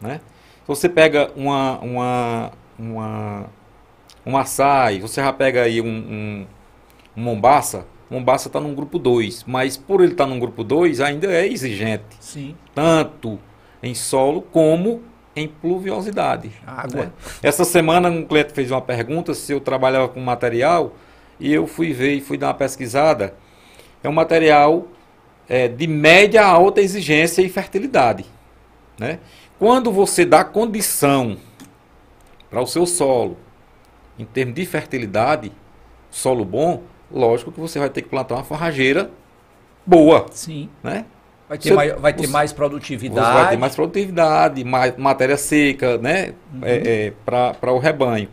Né? Se você pega uma, uma, uma, um açaí, você já pega aí um, um, um Mombasa, Mombasa está no grupo 2, mas por ele estar no grupo 2 ainda é exigente, Sim. tanto em solo como em pluviosidade. Água. né? Essa semana um cliente fez uma pergunta se eu trabalhava com material e eu fui ver e fui dar uma pesquisada. É um material é, de média a alta exigência e fertilidade. Né? Quando você dá condição para o seu solo, em termos de fertilidade, solo bom, lógico que você vai ter que plantar uma forrageira boa. Sim. Né? Vai ter, Você- mai- vai ter você- mais produtividade. vai ter mais produtividade, mais matéria seca, né? É, para o rebanho.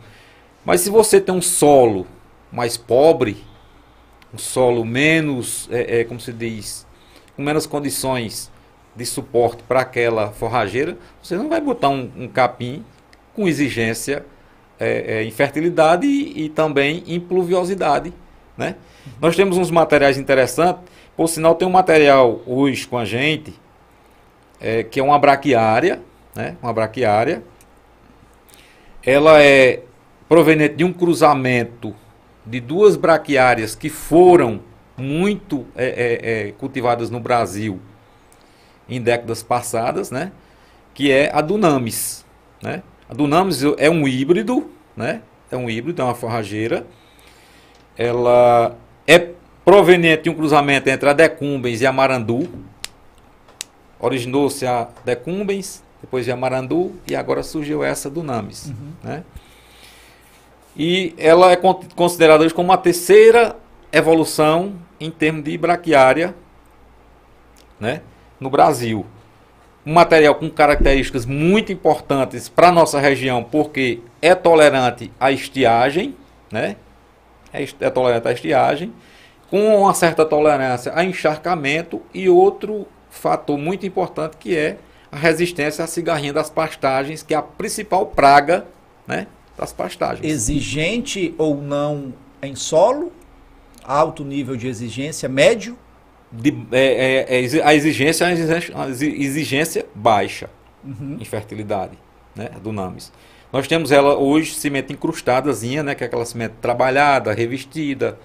Mas se você tem um solo mais pobre, um solo menos, é, é, como se diz, com menos condições de suporte para aquela forrageira, você não vai botar um, um capim com exigência é, é, em fertilidade e, e também em pluviosidade. Né? Nós temos uns materiais interessantes, por sinal tem um material hoje com a gente, é, que é uma braquiária, né? uma braquiária. Ela é proveniente de um cruzamento de duas braquiárias que foram muito é, é, é, cultivadas no Brasil em décadas passadas, né? que é a Dunamis. Né? A Dunamis é um híbrido, né? é um híbrido, é uma forrageira. Ela é proveniente de um cruzamento entre a Decumbens e a Marandu. Originou-se a Decumbens, depois a Marandu e agora surgiu essa Dunamis. Né? E ela é con- considerada hoje como a terceira evolução em termos de braquiária né, no Brasil. Um material com características muito importantes para a nossa região, porque é tolerante à estiagem, né? é, é tolerante à estiagem, com uma certa tolerância a encharcamento e outro fator muito importante que é a resistência à cigarrinha das pastagens, que é a principal praga né, das pastagens. Exigente ou não em solo? Alto nível de exigência, médio? De- é- é- é a exigência é uma exigência, baixa em fertilidade né, do NAMES. Nós temos ela hoje cimento incrustadazinha, né, que é aquela cimento trabalhada, revestida.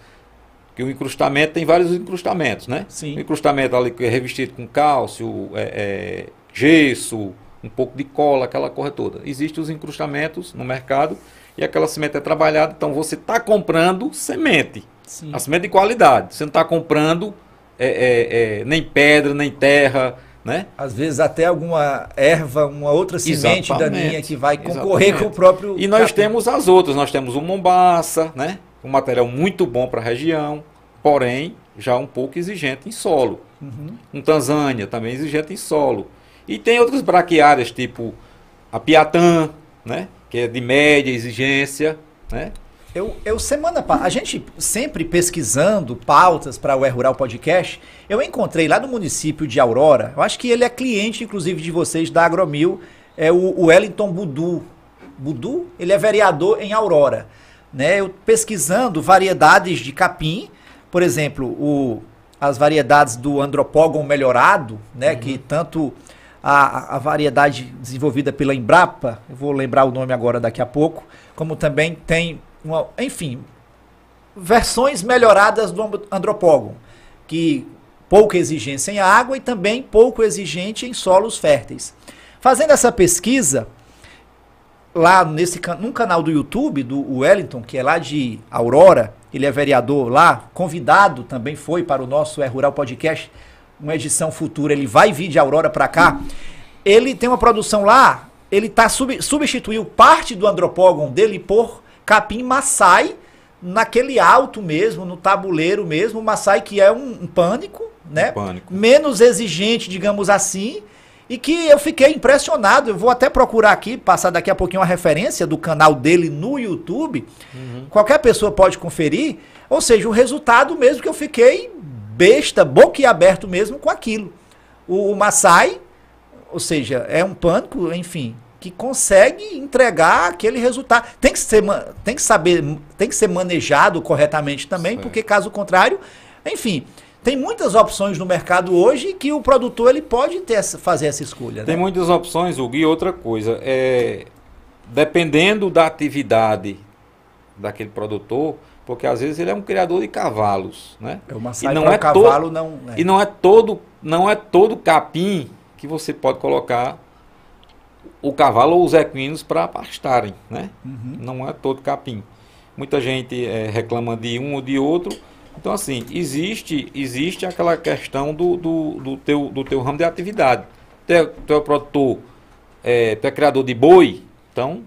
Que o encrustamento tem vários encrustamentos, né? Sim. O encrustamento ali que é revestido com cálcio, é, é, gesso, um pouco de cola, aquela coisa toda. Existem os encrustamentos no mercado e aquela cimento é trabalhada, então você está comprando semente. Sim. A semente de qualidade. Você não está comprando é, é, é, nem pedra, nem terra, né? Às vezes até alguma erva, uma outra semente daninha que vai concorrer Exatamente. com o próprio. E nós capim. temos as outras. Nós temos o Mombasa, né? Um material muito bom para a região, porém já um pouco exigente em solo. Um Tanzânia também exigente em solo. E tem outras braquiárias, tipo a Piatã, né? Que é de média exigência, né? Eu, eu semana passada, a gente sempre pesquisando pautas para o É Rural Podcast, eu encontrei lá no município de Aurora, eu acho que ele é cliente, inclusive, de vocês da Agromil, é o, Wellington Budu. Budu, ele é vereador em Aurora. Né? Eu pesquisando variedades de capim, por exemplo, o, as variedades do andropógon melhorado, né? Que tanto a, a variedade desenvolvida pela Embrapa, eu vou lembrar o nome agora daqui a pouco, como também tem, uma, enfim, versões melhoradas do andropógon, que pouca exigência em água e também pouco exigente em solos férteis. Fazendo essa pesquisa, lá nesse num canal do YouTube do Wellington, que é lá de Aurora, ele é vereador lá, convidado também foi para o nosso É Rural Podcast, uma edição futura, ele vai vir de Aurora para cá. Ele tem uma produção lá, ele tá sub, substituiu parte do andropógon dele por capim maçai, naquele alto mesmo, no tabuleiro mesmo, o maçai que é um, um pânico, né? Pânico. Menos exigente, digamos assim, e que eu fiquei impressionado. Eu vou até procurar aqui, passar daqui a pouquinho uma referência do canal dele no YouTube. Qualquer pessoa pode conferir. Ou seja, o resultado mesmo que eu fiquei besta, boquiaberto mesmo com aquilo. O, o Maasai, ou seja, é um pânico, enfim, que consegue entregar aquele resultado. Tem que ser, tem que saber, tem que ser manejado corretamente também, Certo. porque caso contrário, enfim, tem muitas opções no mercado hoje que o produtor ele pode ter fazer essa escolha. Tem né? muitas opções, Hugo. E outra coisa, é, dependendo da atividade daquele produtor, porque às vezes ele é um criador de cavalos, né? É, Maasai E não é cavalo não. é. E não é todo, não é todo capim que você pode colocar o cavalo ou os equinos para pastarem, né? Uhum. Não é todo capim. Muita gente eh, reclama de um ou de outro. Então, assim, existe, existe aquela questão do, do, do teu, do teu ramo de atividade. Tu é, tu é produtor, eh, tu é criador de boi, então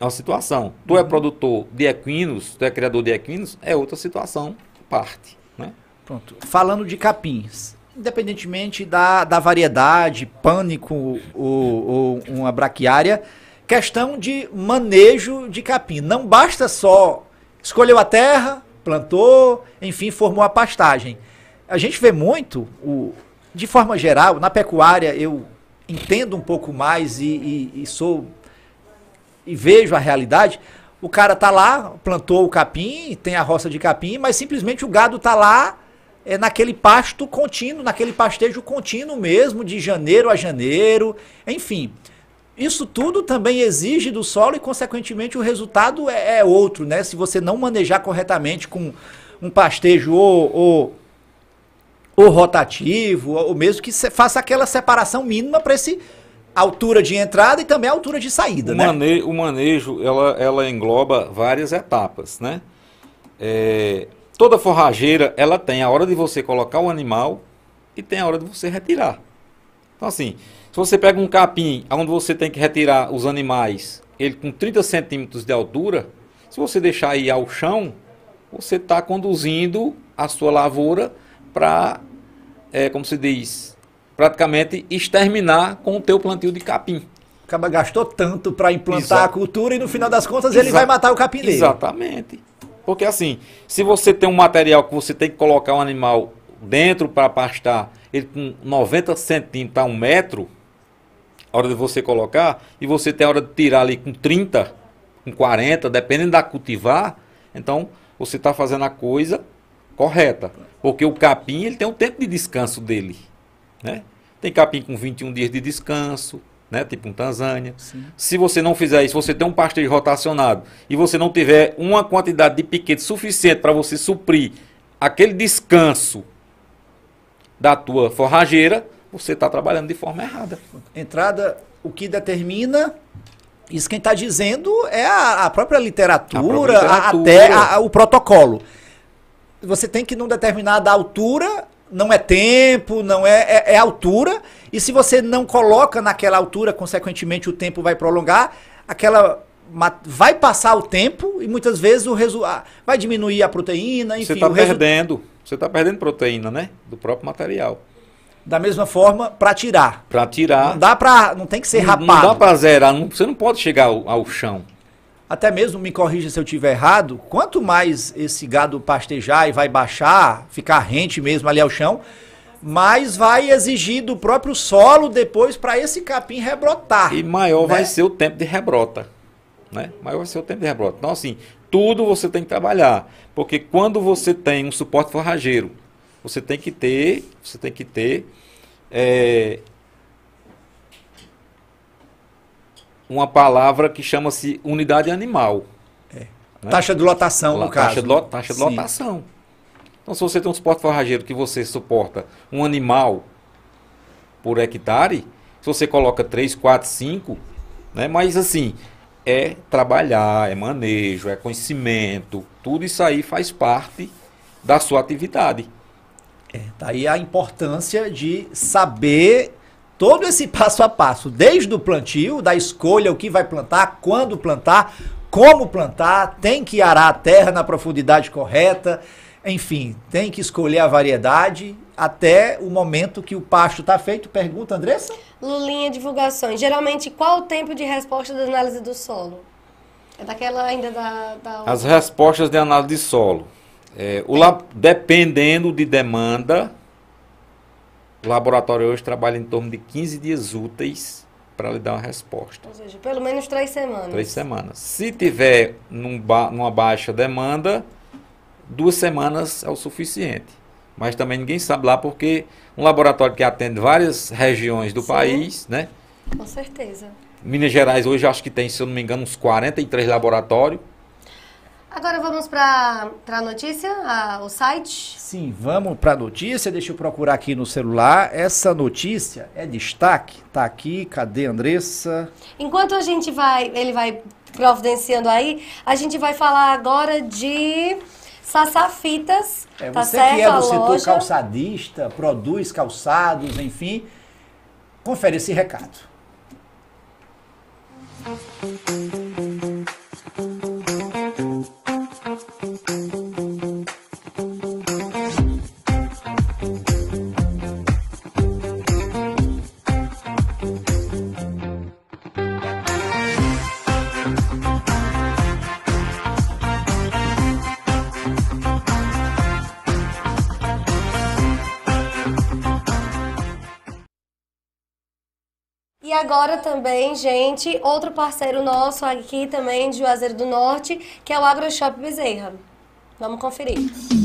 é uma situação. Tu é produtor de equinos, tu é criador de equinos, é outra situação, parte, né? Pronto. Falando de capins, independentemente da, da variedade, pânico ou, uma braquiária, questão de manejo de capim. Não basta só escolheu a terra, plantou, enfim, formou a pastagem. A gente vê muito, o, de forma geral, na pecuária eu entendo um pouco mais e, e- e sou e vejo a realidade. O cara tá lá, plantou o capim, tem a roça de capim, mas simplesmente o gado tá lá é, naquele pasto contínuo, naquele pastejo contínuo mesmo, de janeiro a janeiro, enfim. Isso tudo também exige do solo e, consequentemente, o resultado é, é outro, né? Se você não manejar corretamente com um pastejo ou, ou, ou rotativo, ou mesmo que se- faça aquela separação mínima para esse altura de entrada e também a altura de saída, O, né? o manejo, ela, ela engloba várias etapas, né? É, toda forrageira, ela tem a hora de você colocar o animal e tem a hora de você retirar. Então, assim, se você pega um capim onde você tem que retirar os animais, ele com 30 centímetros de altura, se você deixar aí ao chão, você está conduzindo a sua lavoura para, como se diz, praticamente exterminar com o teu plantio de capim. Acaba gastou tanto para implantar Exato. a cultura e no final das contas ele Exa- vai matar o capim dele. Exatamente. Porque assim, se você tem um material que você tem que colocar um animal dentro para pastar, ele com 90 centímetros a um metro, a hora de você colocar, e você tem a hora de tirar ali com 30, com 40, dependendo da cultivar, então você está fazendo a coisa correta. Porque o capim ele tem um tempo de descanso dele. Né? Tem capim com 21 dias de descanso, né? tipo um Tanzânia. Se você não fizer isso, você tem um pastejo rotacionado e você não tiver uma quantidade de piquete suficiente para você suprir aquele descanso da tua forrageira, você está trabalhando de forma errada. Entrada, o que determina. Isso quem está dizendo é a, a própria literatura, A própria literatura. até a- o protocolo. Você tem que, num determinada altura, não é tempo, não é, é, é altura, e se você não coloca naquela altura, consequentemente o tempo vai prolongar, aquela. Vai passar o tempo e muitas vezes o resultado vai diminuir a proteína, enfim, você está perdendo, você está perdendo proteína, né? Do próprio material. da mesma forma para tirar. Para tirar. Não dá para, não tem que ser não- rapado. Não dá para zerar, não- você não pode chegar ao, ao chão. Até mesmo me corrija se eu tiver errado, quanto mais esse gado pastejar e vai baixar, ficar rente mesmo ali ao chão, mais vai exigir do próprio solo depois para esse capim rebrotar. E maior vai né? ser o tempo de rebrota. né? Maior vai ser o tempo de rebrote. Então, assim, tudo você tem que trabalhar. Porque quando você tem um suporte forrageiro, você tem que ter, você tem que ter é, uma palavra que chama-se unidade animal. É. Né? Taxa de lotação, no taxa caso. De lo, taxa de Sim. lotação. Então, se você tem um suporte forrageiro que você suporta um animal por hectare, se você coloca 3, 4, 5, né? mas assim, é trabalhar, é manejo, é conhecimento, tudo isso aí faz parte da sua atividade. Tá aí a importância de saber todo esse passo a passo, desde o plantio, da escolha, o que vai plantar, quando plantar, como plantar, tem que arar a terra na profundidade correta, enfim, tem que escolher a variedade até o momento que o pasto está feito. Pergunta, Andressa? Lulinha divulgações. Geralmente, qual o tempo de resposta da análise do solo? É daquela ainda da. da... As respostas de análise de solo. É, o lab, dependendo de demanda, o laboratório hoje trabalha em torno de 15 dias úteis para lhe dar uma resposta. Ou seja, pelo menos três semanas. Três semanas. Se tiver num ba numa baixa demanda, duas semanas é o suficiente. Mas também ninguém sabe lá porque um laboratório que atende várias regiões do Sim. país, né? Com certeza. Minas Gerais hoje acho que tem, se eu não me engano, uns 43 laboratórios. Agora vamos para a notícia, a- o site. Sim, vamos para a notícia. Deixa eu procurar aqui no celular. Essa notícia é destaque. Tá aqui. Cadê, Andressa? Enquanto a gente vai, ele vai providenciando aí, a gente vai falar agora de Sassafitas. É, tá você certo? que é do setor loja. calçadista, produz calçados, enfim, confere esse recado. E agora também, gente, outro parceiro nosso aqui também de Juazeiro do Norte, que é o AgroShop Bezerra. Vamos conferir.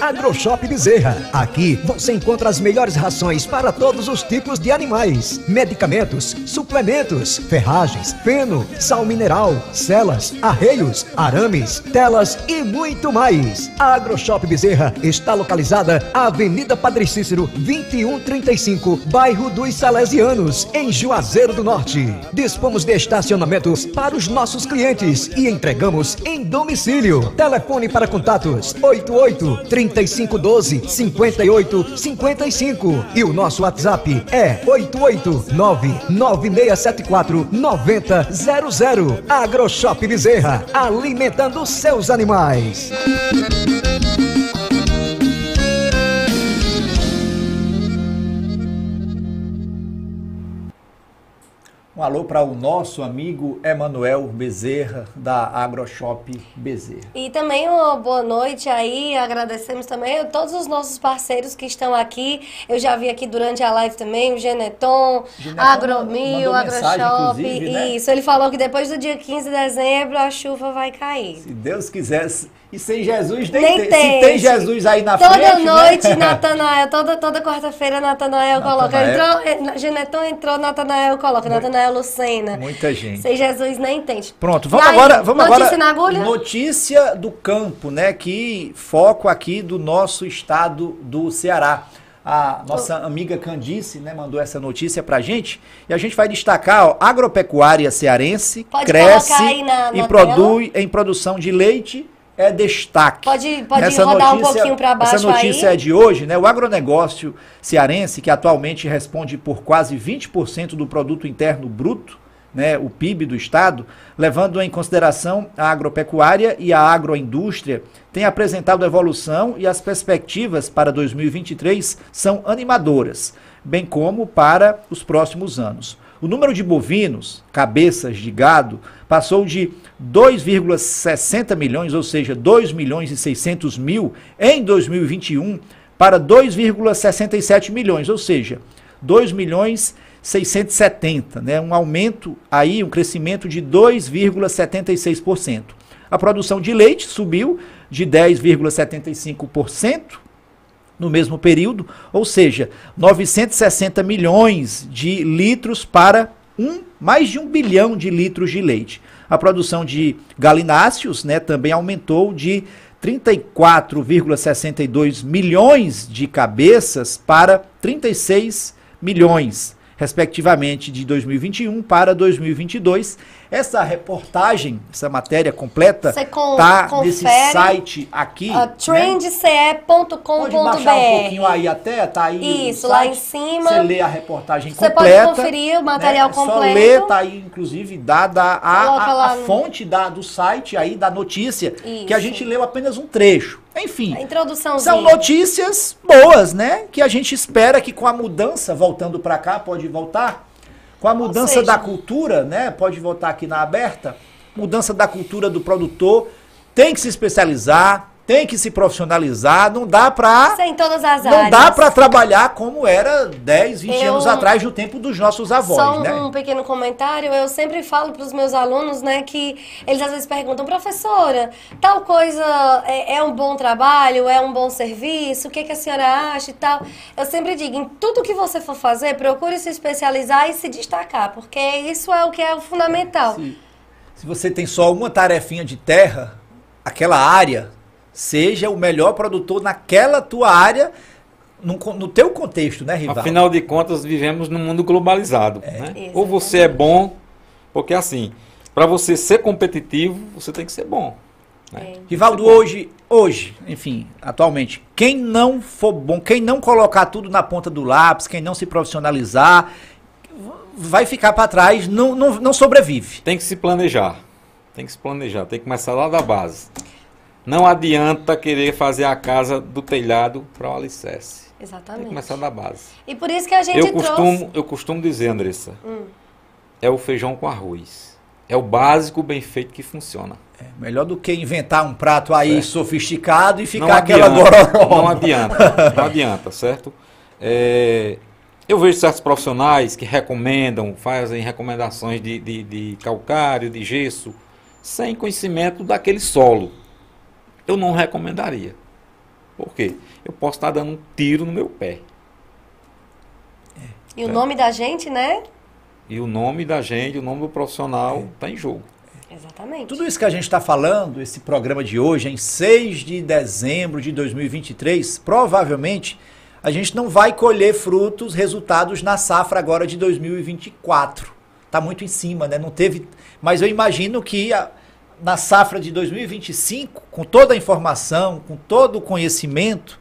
AgroShop Bezerra. Aqui você encontra as melhores rações para todos os tipos de animais, medicamentos, suplementos, ferragens, feno, sal mineral, celas, arreios, arames, telas e muito mais. A AgroShop Bezerra está localizada à Avenida Padre Cícero, 2135, bairro dos Salesianos, em Juazeiro do Norte. Dispomos de estacionamentos para os nossos clientes e entregamos em domicílio. Telefone para contatos 88 3512 58 55 e o nosso WhatsApp é 889 9674 9000. AgroShop Bezerra, alimentando seus animais. Um alô para o nosso amigo Emanuel Bezerra, da AgroShop Bezerra. E também uma boa noite aí, agradecemos também a todos os nossos parceiros que estão aqui. Eu já vi aqui durante a live também o Geneton, Geneton Agromil, mensagem, AgroShop. inclusive, né? Isso, ele falou que depois do dia 15 de dezembro a chuva vai cair. Se Deus quisesse. E sem Jesus nem, Nem tem. tem. Se tem Jesus aí na Toda frente. noite, né? <laughs> Natanael, toda, toda quarta-feira, Natanael coloca. Entrou, eh, Geneton entrou, Natanael coloca. Natanael Lucena. Muita gente. Sem Jesus nem tem. Pronto, vamos agora. Vamos notícia agora. na agulha? Notícia do campo, né? Que foco aqui do nosso estado do Ceará. A nossa amiga Candice, né, mandou essa notícia pra gente e a gente vai destacar, ó, agropecuária cearense Pode cresce aí na- e na produz em produção de leite é destaque. Pode, pode rodar um pouquinho para baixo Essa notícia aí. é de hoje, né? O agronegócio cearense, que atualmente responde por quase 20% do produto interno bruto, né, o PIB do estado, levando em consideração a agropecuária e a agroindústria, tem apresentado evolução e as perspectivas para 2023 são animadoras, bem como para os próximos anos. O número de bovinos, cabeças de gado, passou de 2,60 milhões, ou seja, 2 milhões e 600 mil em 2021 para 2,67 milhões, ou seja, 2 milhões 670, né? Um aumento aí, um crescimento de 2,76%. A produção de leite subiu de 10,75% no mesmo período, ou seja, 960 milhões de litros para um, mais de um bilhão de litros de leite. A produção de galináceos né, também aumentou de 34,62 milhões de cabeças para 36 milhões respectivamente, de 2021 para 2022. Essa reportagem, essa matéria completa, está nesse site aqui. Uh, trendce.com.br. Pode baixar um pouquinho aí até, tá aí. Isso, lá em cima. Você lê a reportagem completa. Você pode conferir o material né? completo. Só lê, tá aí, inclusive, dada a, a, a fonte da, do site aí, da notícia, Isso. que a gente leu apenas um trecho. Enfim, são notícias boas, né? Que a gente espera que com a mudança, voltando para cá, pode voltar, com a mudança seja, da cultura, né? Pode voltar aqui na aberta, mudança da cultura do produtor, tem que se especializar, tem que se profissionalizar, não dá pra. Em todas as não áreas. dá para trabalhar como era 10, 20 eu, anos atrás, no tempo dos nossos avós, só um, né? um pequeno comentário, eu sempre falo para os meus alunos, né, que eles às vezes perguntam, professora, tal coisa é, é, um bom trabalho, é um bom serviço, o que, que a senhora acha e tal. Eu sempre digo, em tudo que você for fazer, procure se especializar e se destacar, porque isso é o que é o fundamental. Se, se você tem só uma tarefinha de terra, aquela área seja o melhor produtor naquela tua área, no, no teu contexto, né, Rival? Afinal de contas, vivemos num mundo globalizado. É. Né? Ou você é bom, porque assim, para você ser competitivo, você tem que ser bom. Né? É. Rivaldo, hoje, hoje, enfim, atualmente, quem não for bom, quem não colocar tudo na ponta do lápis, quem não se profissionalizar, vai ficar para trás, não, não, não sobrevive. Tem que se planejar. Tem que se planejar, tem que começar lá da base. Não adianta querer fazer a casa do telhado para o alicerce. Exatamente. Tem que começar da base. E por isso que a gente eu costumo, trouxe... Eu costumo dizer, Andressa, hum. é o feijão com arroz. É o básico bem feito que funciona. É, melhor do que inventar um prato aí certo. sofisticado e ficar aquela gororó. Não adianta, não adianta, certo? É, eu vejo certos profissionais que recomendam, fazem recomendações de, de, de calcário, de gesso, sem conhecimento daquele solo eu não recomendaria. Por quê? Eu posso estar dando um tiro no meu pé. É. E é. o nome da gente, né? E o nome da gente, o nome do profissional está é. em jogo. Exatamente. Tudo isso que a gente está falando, esse programa de hoje, em 6 de dezembro de 2023, provavelmente a gente não vai colher frutos, resultados na safra agora de 2024. Está muito em cima, né? Não teve. Mas eu imagino que a, na safra de 2025, com toda a informação, com todo o conhecimento,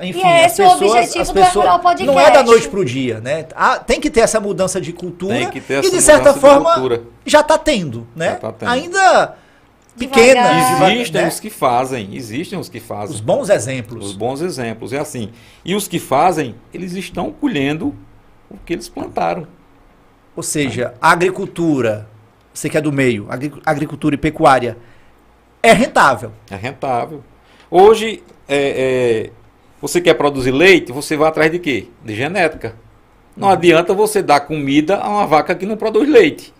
enfim, e é esse as pessoas, o objetivo as pessoas, do Podcast. Não é da noite para o dia, né? Ah, tem que ter essa mudança de cultura e de certa forma de já está tendo, né? Tá tendo. Ainda pequena. Existem né? os que fazem, existem os que fazem. Os bons exemplos. Os bons exemplos, é assim. E os que fazem, eles estão colhendo o que eles plantaram. Ou seja, a agricultura você que é do meio, agricultura e pecuária, é rentável. É rentável. Hoje, é, é, você quer produzir leite, você vai atrás de quê? De genética. Não adianta você dar comida a uma vaca que não produz leite.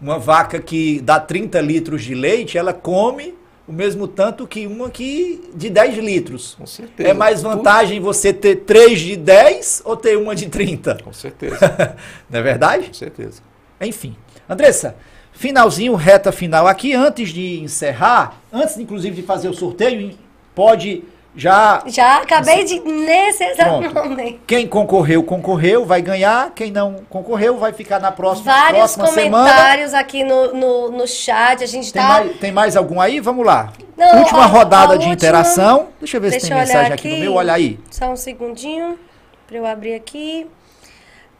Uma vaca que dá 30 litros de leite, ela come o mesmo tanto que uma que de 10 litros. Com certeza. É mais vantagem você ter 3 de 10 ou ter uma de 30? Com certeza. <laughs> não é verdade? Com certeza. Enfim. Andressa, finalzinho, reta final aqui, antes de encerrar, antes inclusive de fazer o sorteio, pode já. Já acabei de. Momento. Quem concorreu, concorreu, vai ganhar. Quem não concorreu, vai ficar na próxima, Vários próxima comentários semana. aqui no, no, no chat. A gente tem tá. Mais, tem mais algum aí? Vamos lá. Não, última a, rodada a de última... interação. Deixa eu ver Deixa se tem mensagem aqui. aqui no meu. Olha aí. Só um segundinho para eu abrir aqui.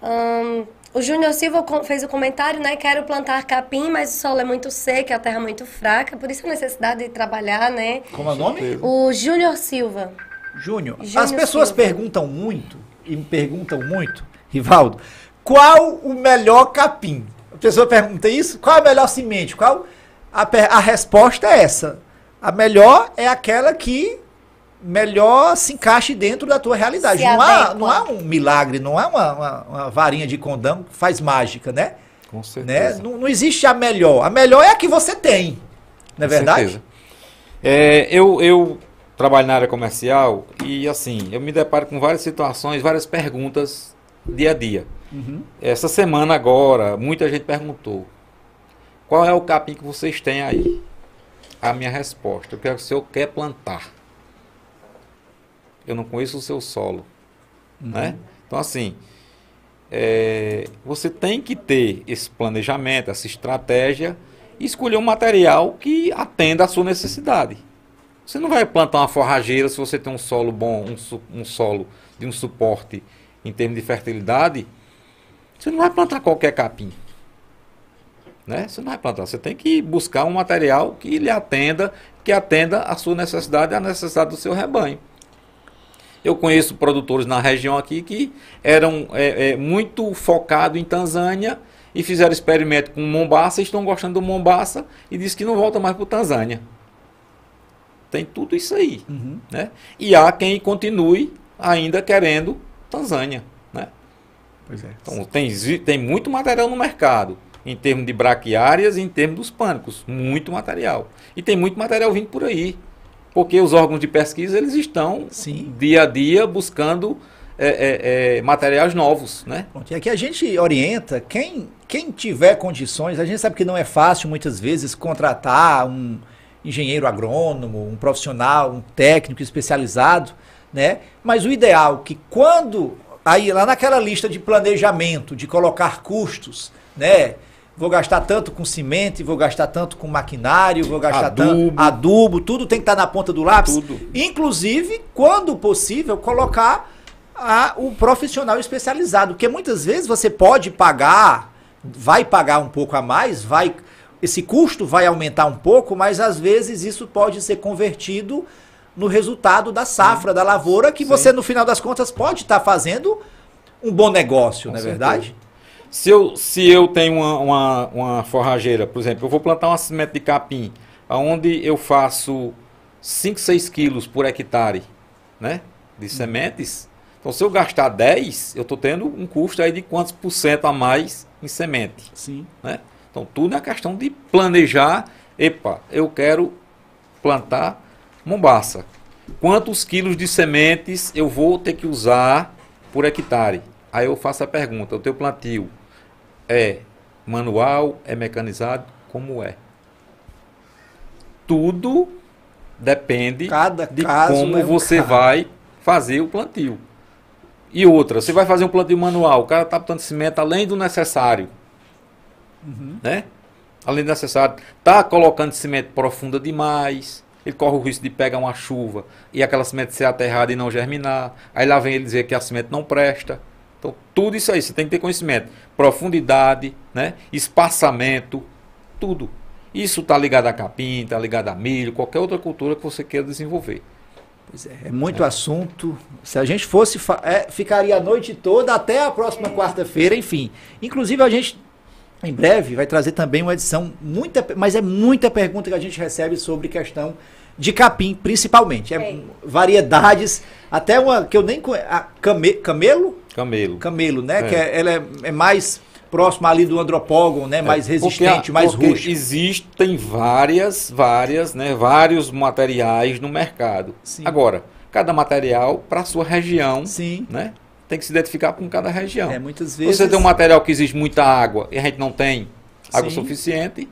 Um, o Júnior Silva fez o comentário, né? Quero plantar capim, mas o solo é muito seco, a terra é muito fraca, por isso a necessidade de trabalhar, né? Como é o nome? O Júnior Silva. Júnior. As pessoas Silva. perguntam muito, e me perguntam muito, Rivaldo, qual o melhor capim? A pessoa pergunta isso, qual a melhor semente? Qual a, a resposta é essa. A melhor é aquela que melhor se encaixe dentro da tua realidade. Se Não há, não há um milagre, não há uma, uma- uma varinha de condão que faz mágica, né? Com né? certeza. Não, não existe a melhor. A melhor é a que você tem. Não é Com verdade? certeza. É, eu, eu trabalho na área comercial e assim, eu me deparo com várias situações, várias perguntas dia a dia. Uhum. Essa semana agora, muita gente perguntou: qual é o capim que vocês têm aí? A minha resposta: quero que o senhor quer plantar. Eu não conheço o seu solo. Né? Então, assim, é, você tem que ter esse planejamento, essa estratégia e escolher um material que atenda à sua necessidade. Você não vai plantar uma forrageira se você tem um solo bom, um, um solo de um suporte em termos de fertilidade. Você não vai plantar qualquer capim. Né? Você não vai plantar. Você tem que buscar um material que lhe atenda, que atenda à sua necessidade e à necessidade do seu rebanho. Eu conheço produtores na região aqui que eram é, é, muito focados em Tanzânia e fizeram experimento com Mombasa, estão gostando do Mombasa e diz que não volta mais para o Tanzânia. Tem tudo isso aí. Uhum. Né? E há quem continue ainda querendo Tanzânia. Né? Pois é. Então tem, tem muito material no mercado, em termos de braquiárias e em termos dos pânicos. Muito material. E tem muito material vindo por aí. Porque os órgãos de pesquisa eles estão Sim. dia a dia buscando é, é, é, materiais novos. Né? Pronto, e aqui a gente orienta quem, quem tiver condições, a gente sabe que não é fácil muitas vezes contratar um engenheiro agrônomo, um profissional, um técnico especializado, né? Mas o ideal é que quando aí lá naquela lista de planejamento, de colocar custos, né? Vou gastar tanto com cimento, vou gastar tanto com maquinário, vou gastar tanto Adubo. adubo, tudo tem que estar na ponta do lápis. Tudo. Inclusive, quando possível, colocar a, o profissional especializado, porque muitas vezes você pode pagar, vai pagar um pouco a mais, vai esse custo vai aumentar um pouco, mas às vezes isso pode ser convertido no resultado da safra, da lavoura, que Sim. você no final das contas pode estar fazendo um bom negócio, Com não é certeza. verdade? Se eu, se eu tenho uma, uma, uma forrageira, por exemplo, eu vou plantar uma semente de capim, onde eu faço 5, 6 quilos por hectare né, de sementes, então se eu gastar 10, eu estou tendo um custo aí de quantos por cento a mais em semente. Sim. né? Então tudo é questão de planejar. Epa, eu quero plantar mombaça. Quantos quilos de sementes eu vou ter que usar por hectare? Aí eu faço a pergunta: o teu plantio é manual, é mecanizado? Como é? Tudo depende Cada de como é um você caso. vai fazer o plantio. E outra, você vai fazer um plantio manual, o cara está botando cimento além do necessário. Né? Além do necessário. Está colocando cimento profunda demais. Ele corre o risco de pegar uma chuva e aquela semente ser aterrada e não germinar. Aí lá vem ele dizer que a semente não presta. Então, tudo isso aí, você tem que ter conhecimento. Profundidade, né? espaçamento, tudo. Isso está ligado a capim, está ligado a milho, qualquer outra cultura que você queira desenvolver. Pois é, é muito assunto. Se a gente fosse, é, ficaria a noite toda até a próxima quarta-feira, enfim. Inclusive a gente em breve vai trazer também uma edição muita, mas é muita pergunta que a gente recebe sobre questão de capim, principalmente. É, É. variedades, até uma que eu nem conheço, came, camelo, Camelo. camelo, né? É. Que é- ela é, é mais próxima ali do andropógon, né? Mais É, resistente, porque a- mais porque rústico. Existem várias, várias, né, vários materiais no mercado. Sim. Agora, cada material para a sua região, Sim. né? Tem que se identificar com cada região. É, muitas Se vezes. você tem um material que exige muita água e a gente não tem água Sim. suficiente,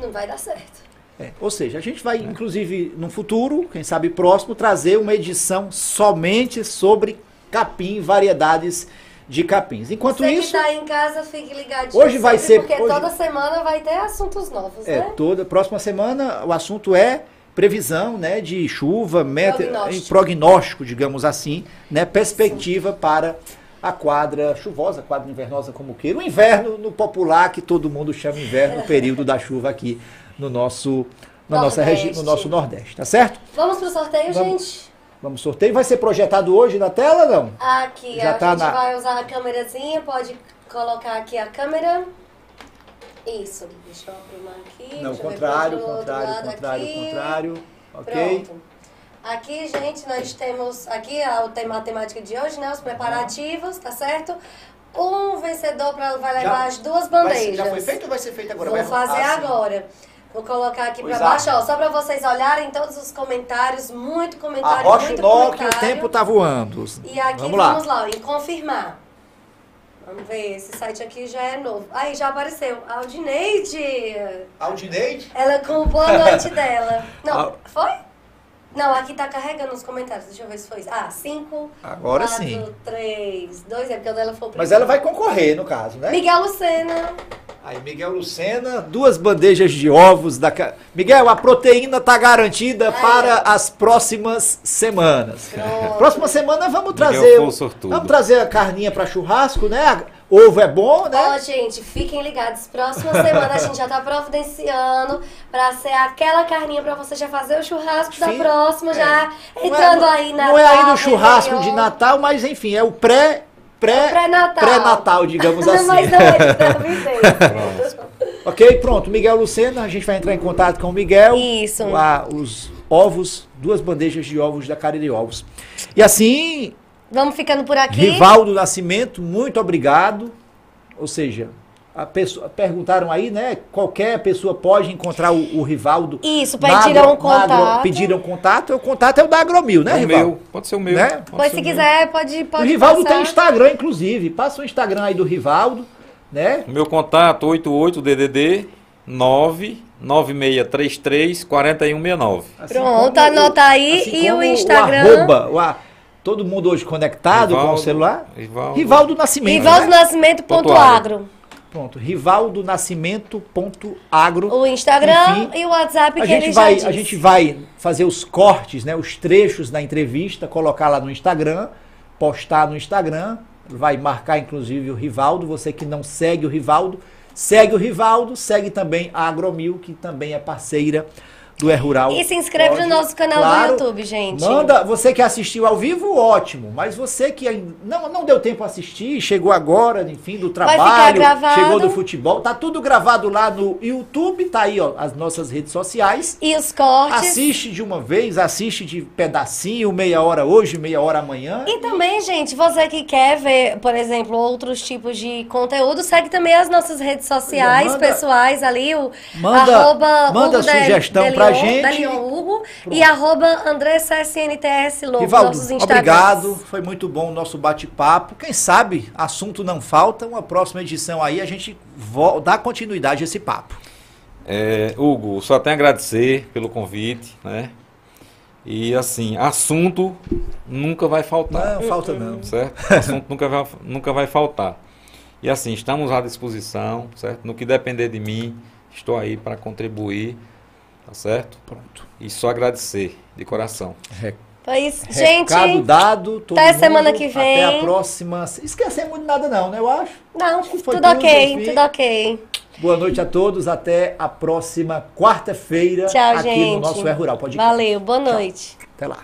Não vai dar certo. É, ou seja, a gente vai, inclusive, no futuro, quem sabe próximo, trazer uma edição somente sobre capim, variedades de capins. Enquanto Você isso, que tá em casa, fique ligadinho. Hoje vai ser- Porque hoje- toda semana vai ter assuntos novos, é, né? toda próxima semana o assunto é previsão, né, de chuva, meta, Prognóstico. prognóstico, digamos assim, né, perspectiva para a quadra chuvosa, quadra invernosa como queira, o inverno no popular que todo mundo chama inverno, o período da chuva aqui no nosso na nossa região, no Nordeste. nosso nordeste, tá certo? Vamos pro sorteio, Vamos. gente? Vamos sorteio, vai ser projetado hoje na tela, não? Aqui, Já a tá gente na- vai usar a câmerazinha, pode colocar aqui a câmera. Isso, deixa eu arrumar aqui. Não, contrário, contrário, contrário, aqui. contrário. Ok? Pronto. Aqui, gente, nós temos aqui a, o tema, a temática de hoje, né? Os preparativos, tá certo? Um vencedor pra, vai levar Já- as duas Vai ser- já foi feito ou vai ser feito agora? Vou Vai- fazer ah, sim. Vou colocar aqui é. baixo, ó, só pra vocês olharem todos os comentários, muito comentário, Arrocha muito nó que o comentário. tempo tá voando. E aqui Vamos lá. vamos lá, ó, em confirmar. Vamos ver, esse site aqui já é novo. Aí, já apareceu. Aldineide! Aldineide? Ela com o boa noite dela. Não, Al- foi? Não, aqui tá carregando os comentários. Deixa eu ver se foi. Ah, 5. Agora sim. 3, 2, é porque o dela foi o Mas primeiro. ela vai concorrer, no caso, né? Miguel Lucena. Aí, Miguel Lucena, duas bandejas de ovos da. Miguel, a proteína tá garantida para as próximas semanas. Pronto. Próxima semana vamos Miguel trazer. foi o o- sortudo. Vamos trazer a carninha para churrasco, né? Ovo é bom, né? Ó, gente, fiquem ligados. Próxima semana a gente já tá providenciando pra ser aquela carninha pra você já fazer o churrasco da próxima, é. já é- entrando aí na Não é ainda o churrasco de Natal, mas enfim, é o pré. Pré, Pré-natal. pré-natal, digamos <laughs> assim. Mas não é de. <laughs> Ok, pronto. Miguel Lucena, a gente vai entrar em contato com o Miguel. Isso. Lá, os ovos, duas bandejas de ovos da Cariri Ovos. E assim, Vamos ficando por aqui. Rivaldo Nascimento, muito obrigado. Ou seja, a pessoa, perguntaram aí, né? Qualquer pessoa pode encontrar o, o Rivaldo. Isso, pediram agro- um contato. agro- pediram contato. O contato é o da Agromil, né, É o Rivaldo? meu, pode ser o meu. Né? pode Pois ser se o meu. quiser, pode, pode o Rivaldo passar. tem Instagram, inclusive. Passa o Instagram aí do Rivaldo, né? O meu contato 88 DDD 99633 4169. Assim Pronto, como anota aí. E o Instagram? O arroba, o a- todo mundo hoje conectado com o Rivaldo- celular. Rivaldo- Rivaldo Nascimento. Rivaldo né? Nascimento ponto Ponto agro. Pronto, Rivaldo Nascimento ponto agro. O Instagram Enfim, e o WhatsApp A que gente, ele vai, já disse. a gente vai fazer os cortes, né, os trechos da entrevista, colocar lá no Instagram, postar no Instagram, vai marcar inclusive o Rivaldo, você que não segue o Rivaldo, segue o Rivaldo, segue também a Agromil, que também é parceira do É Rural. E se inscreve Pode, no nosso canal claro, do YouTube, gente. Manda, você que assistiu ao vivo, ótimo. Mas você que não, não deu tempo a assistir, chegou agora, enfim, do trabalho, chegou do futebol, tá tudo gravado lá no YouTube, tá aí, ó, as nossas redes sociais. E os cortes. Assiste de uma vez, assiste de pedacinho, meia hora hoje, meia hora amanhã. E também, gente, você que quer ver, por exemplo, outros tipos de conteúdo, segue também as nossas redes sociais Manda- pessoais ali, o Manda- arroba manda sugestão Delion- pra gente. Delion Hugo e arroba André CSNTS Lobo, Rivaldo, nossos Instagrams. obrigado. Foi muito bom o nosso bate-papo. Quem sabe, assunto não falta. Uma próxima edição aí a gente dá continuidade a esse papo. É, Hugo, só tenho a agradecer pelo convite, né? E assim, assunto nunca vai faltar. Não, falta não. Certo? <laughs> Assunto nunca vai, nunca vai faltar. E assim, estamos à disposição, certo? No que depender de mim, estou aí para contribuir, Tá certo? Pronto. E só agradecer de coração. É. Foi isso. Recado gente. Dado. Todo até mundo. semana que vem. Até a próxima. Esquecer muito nada, não, né? Eu acho. Não, acho tudo, tudo, ok, tudo ok. Boa noite a todos. Até a próxima quarta-feira. Tchau, aqui gente. no nosso É Rural. Pode ir. Valeu, boa noite. Tchau. Até lá.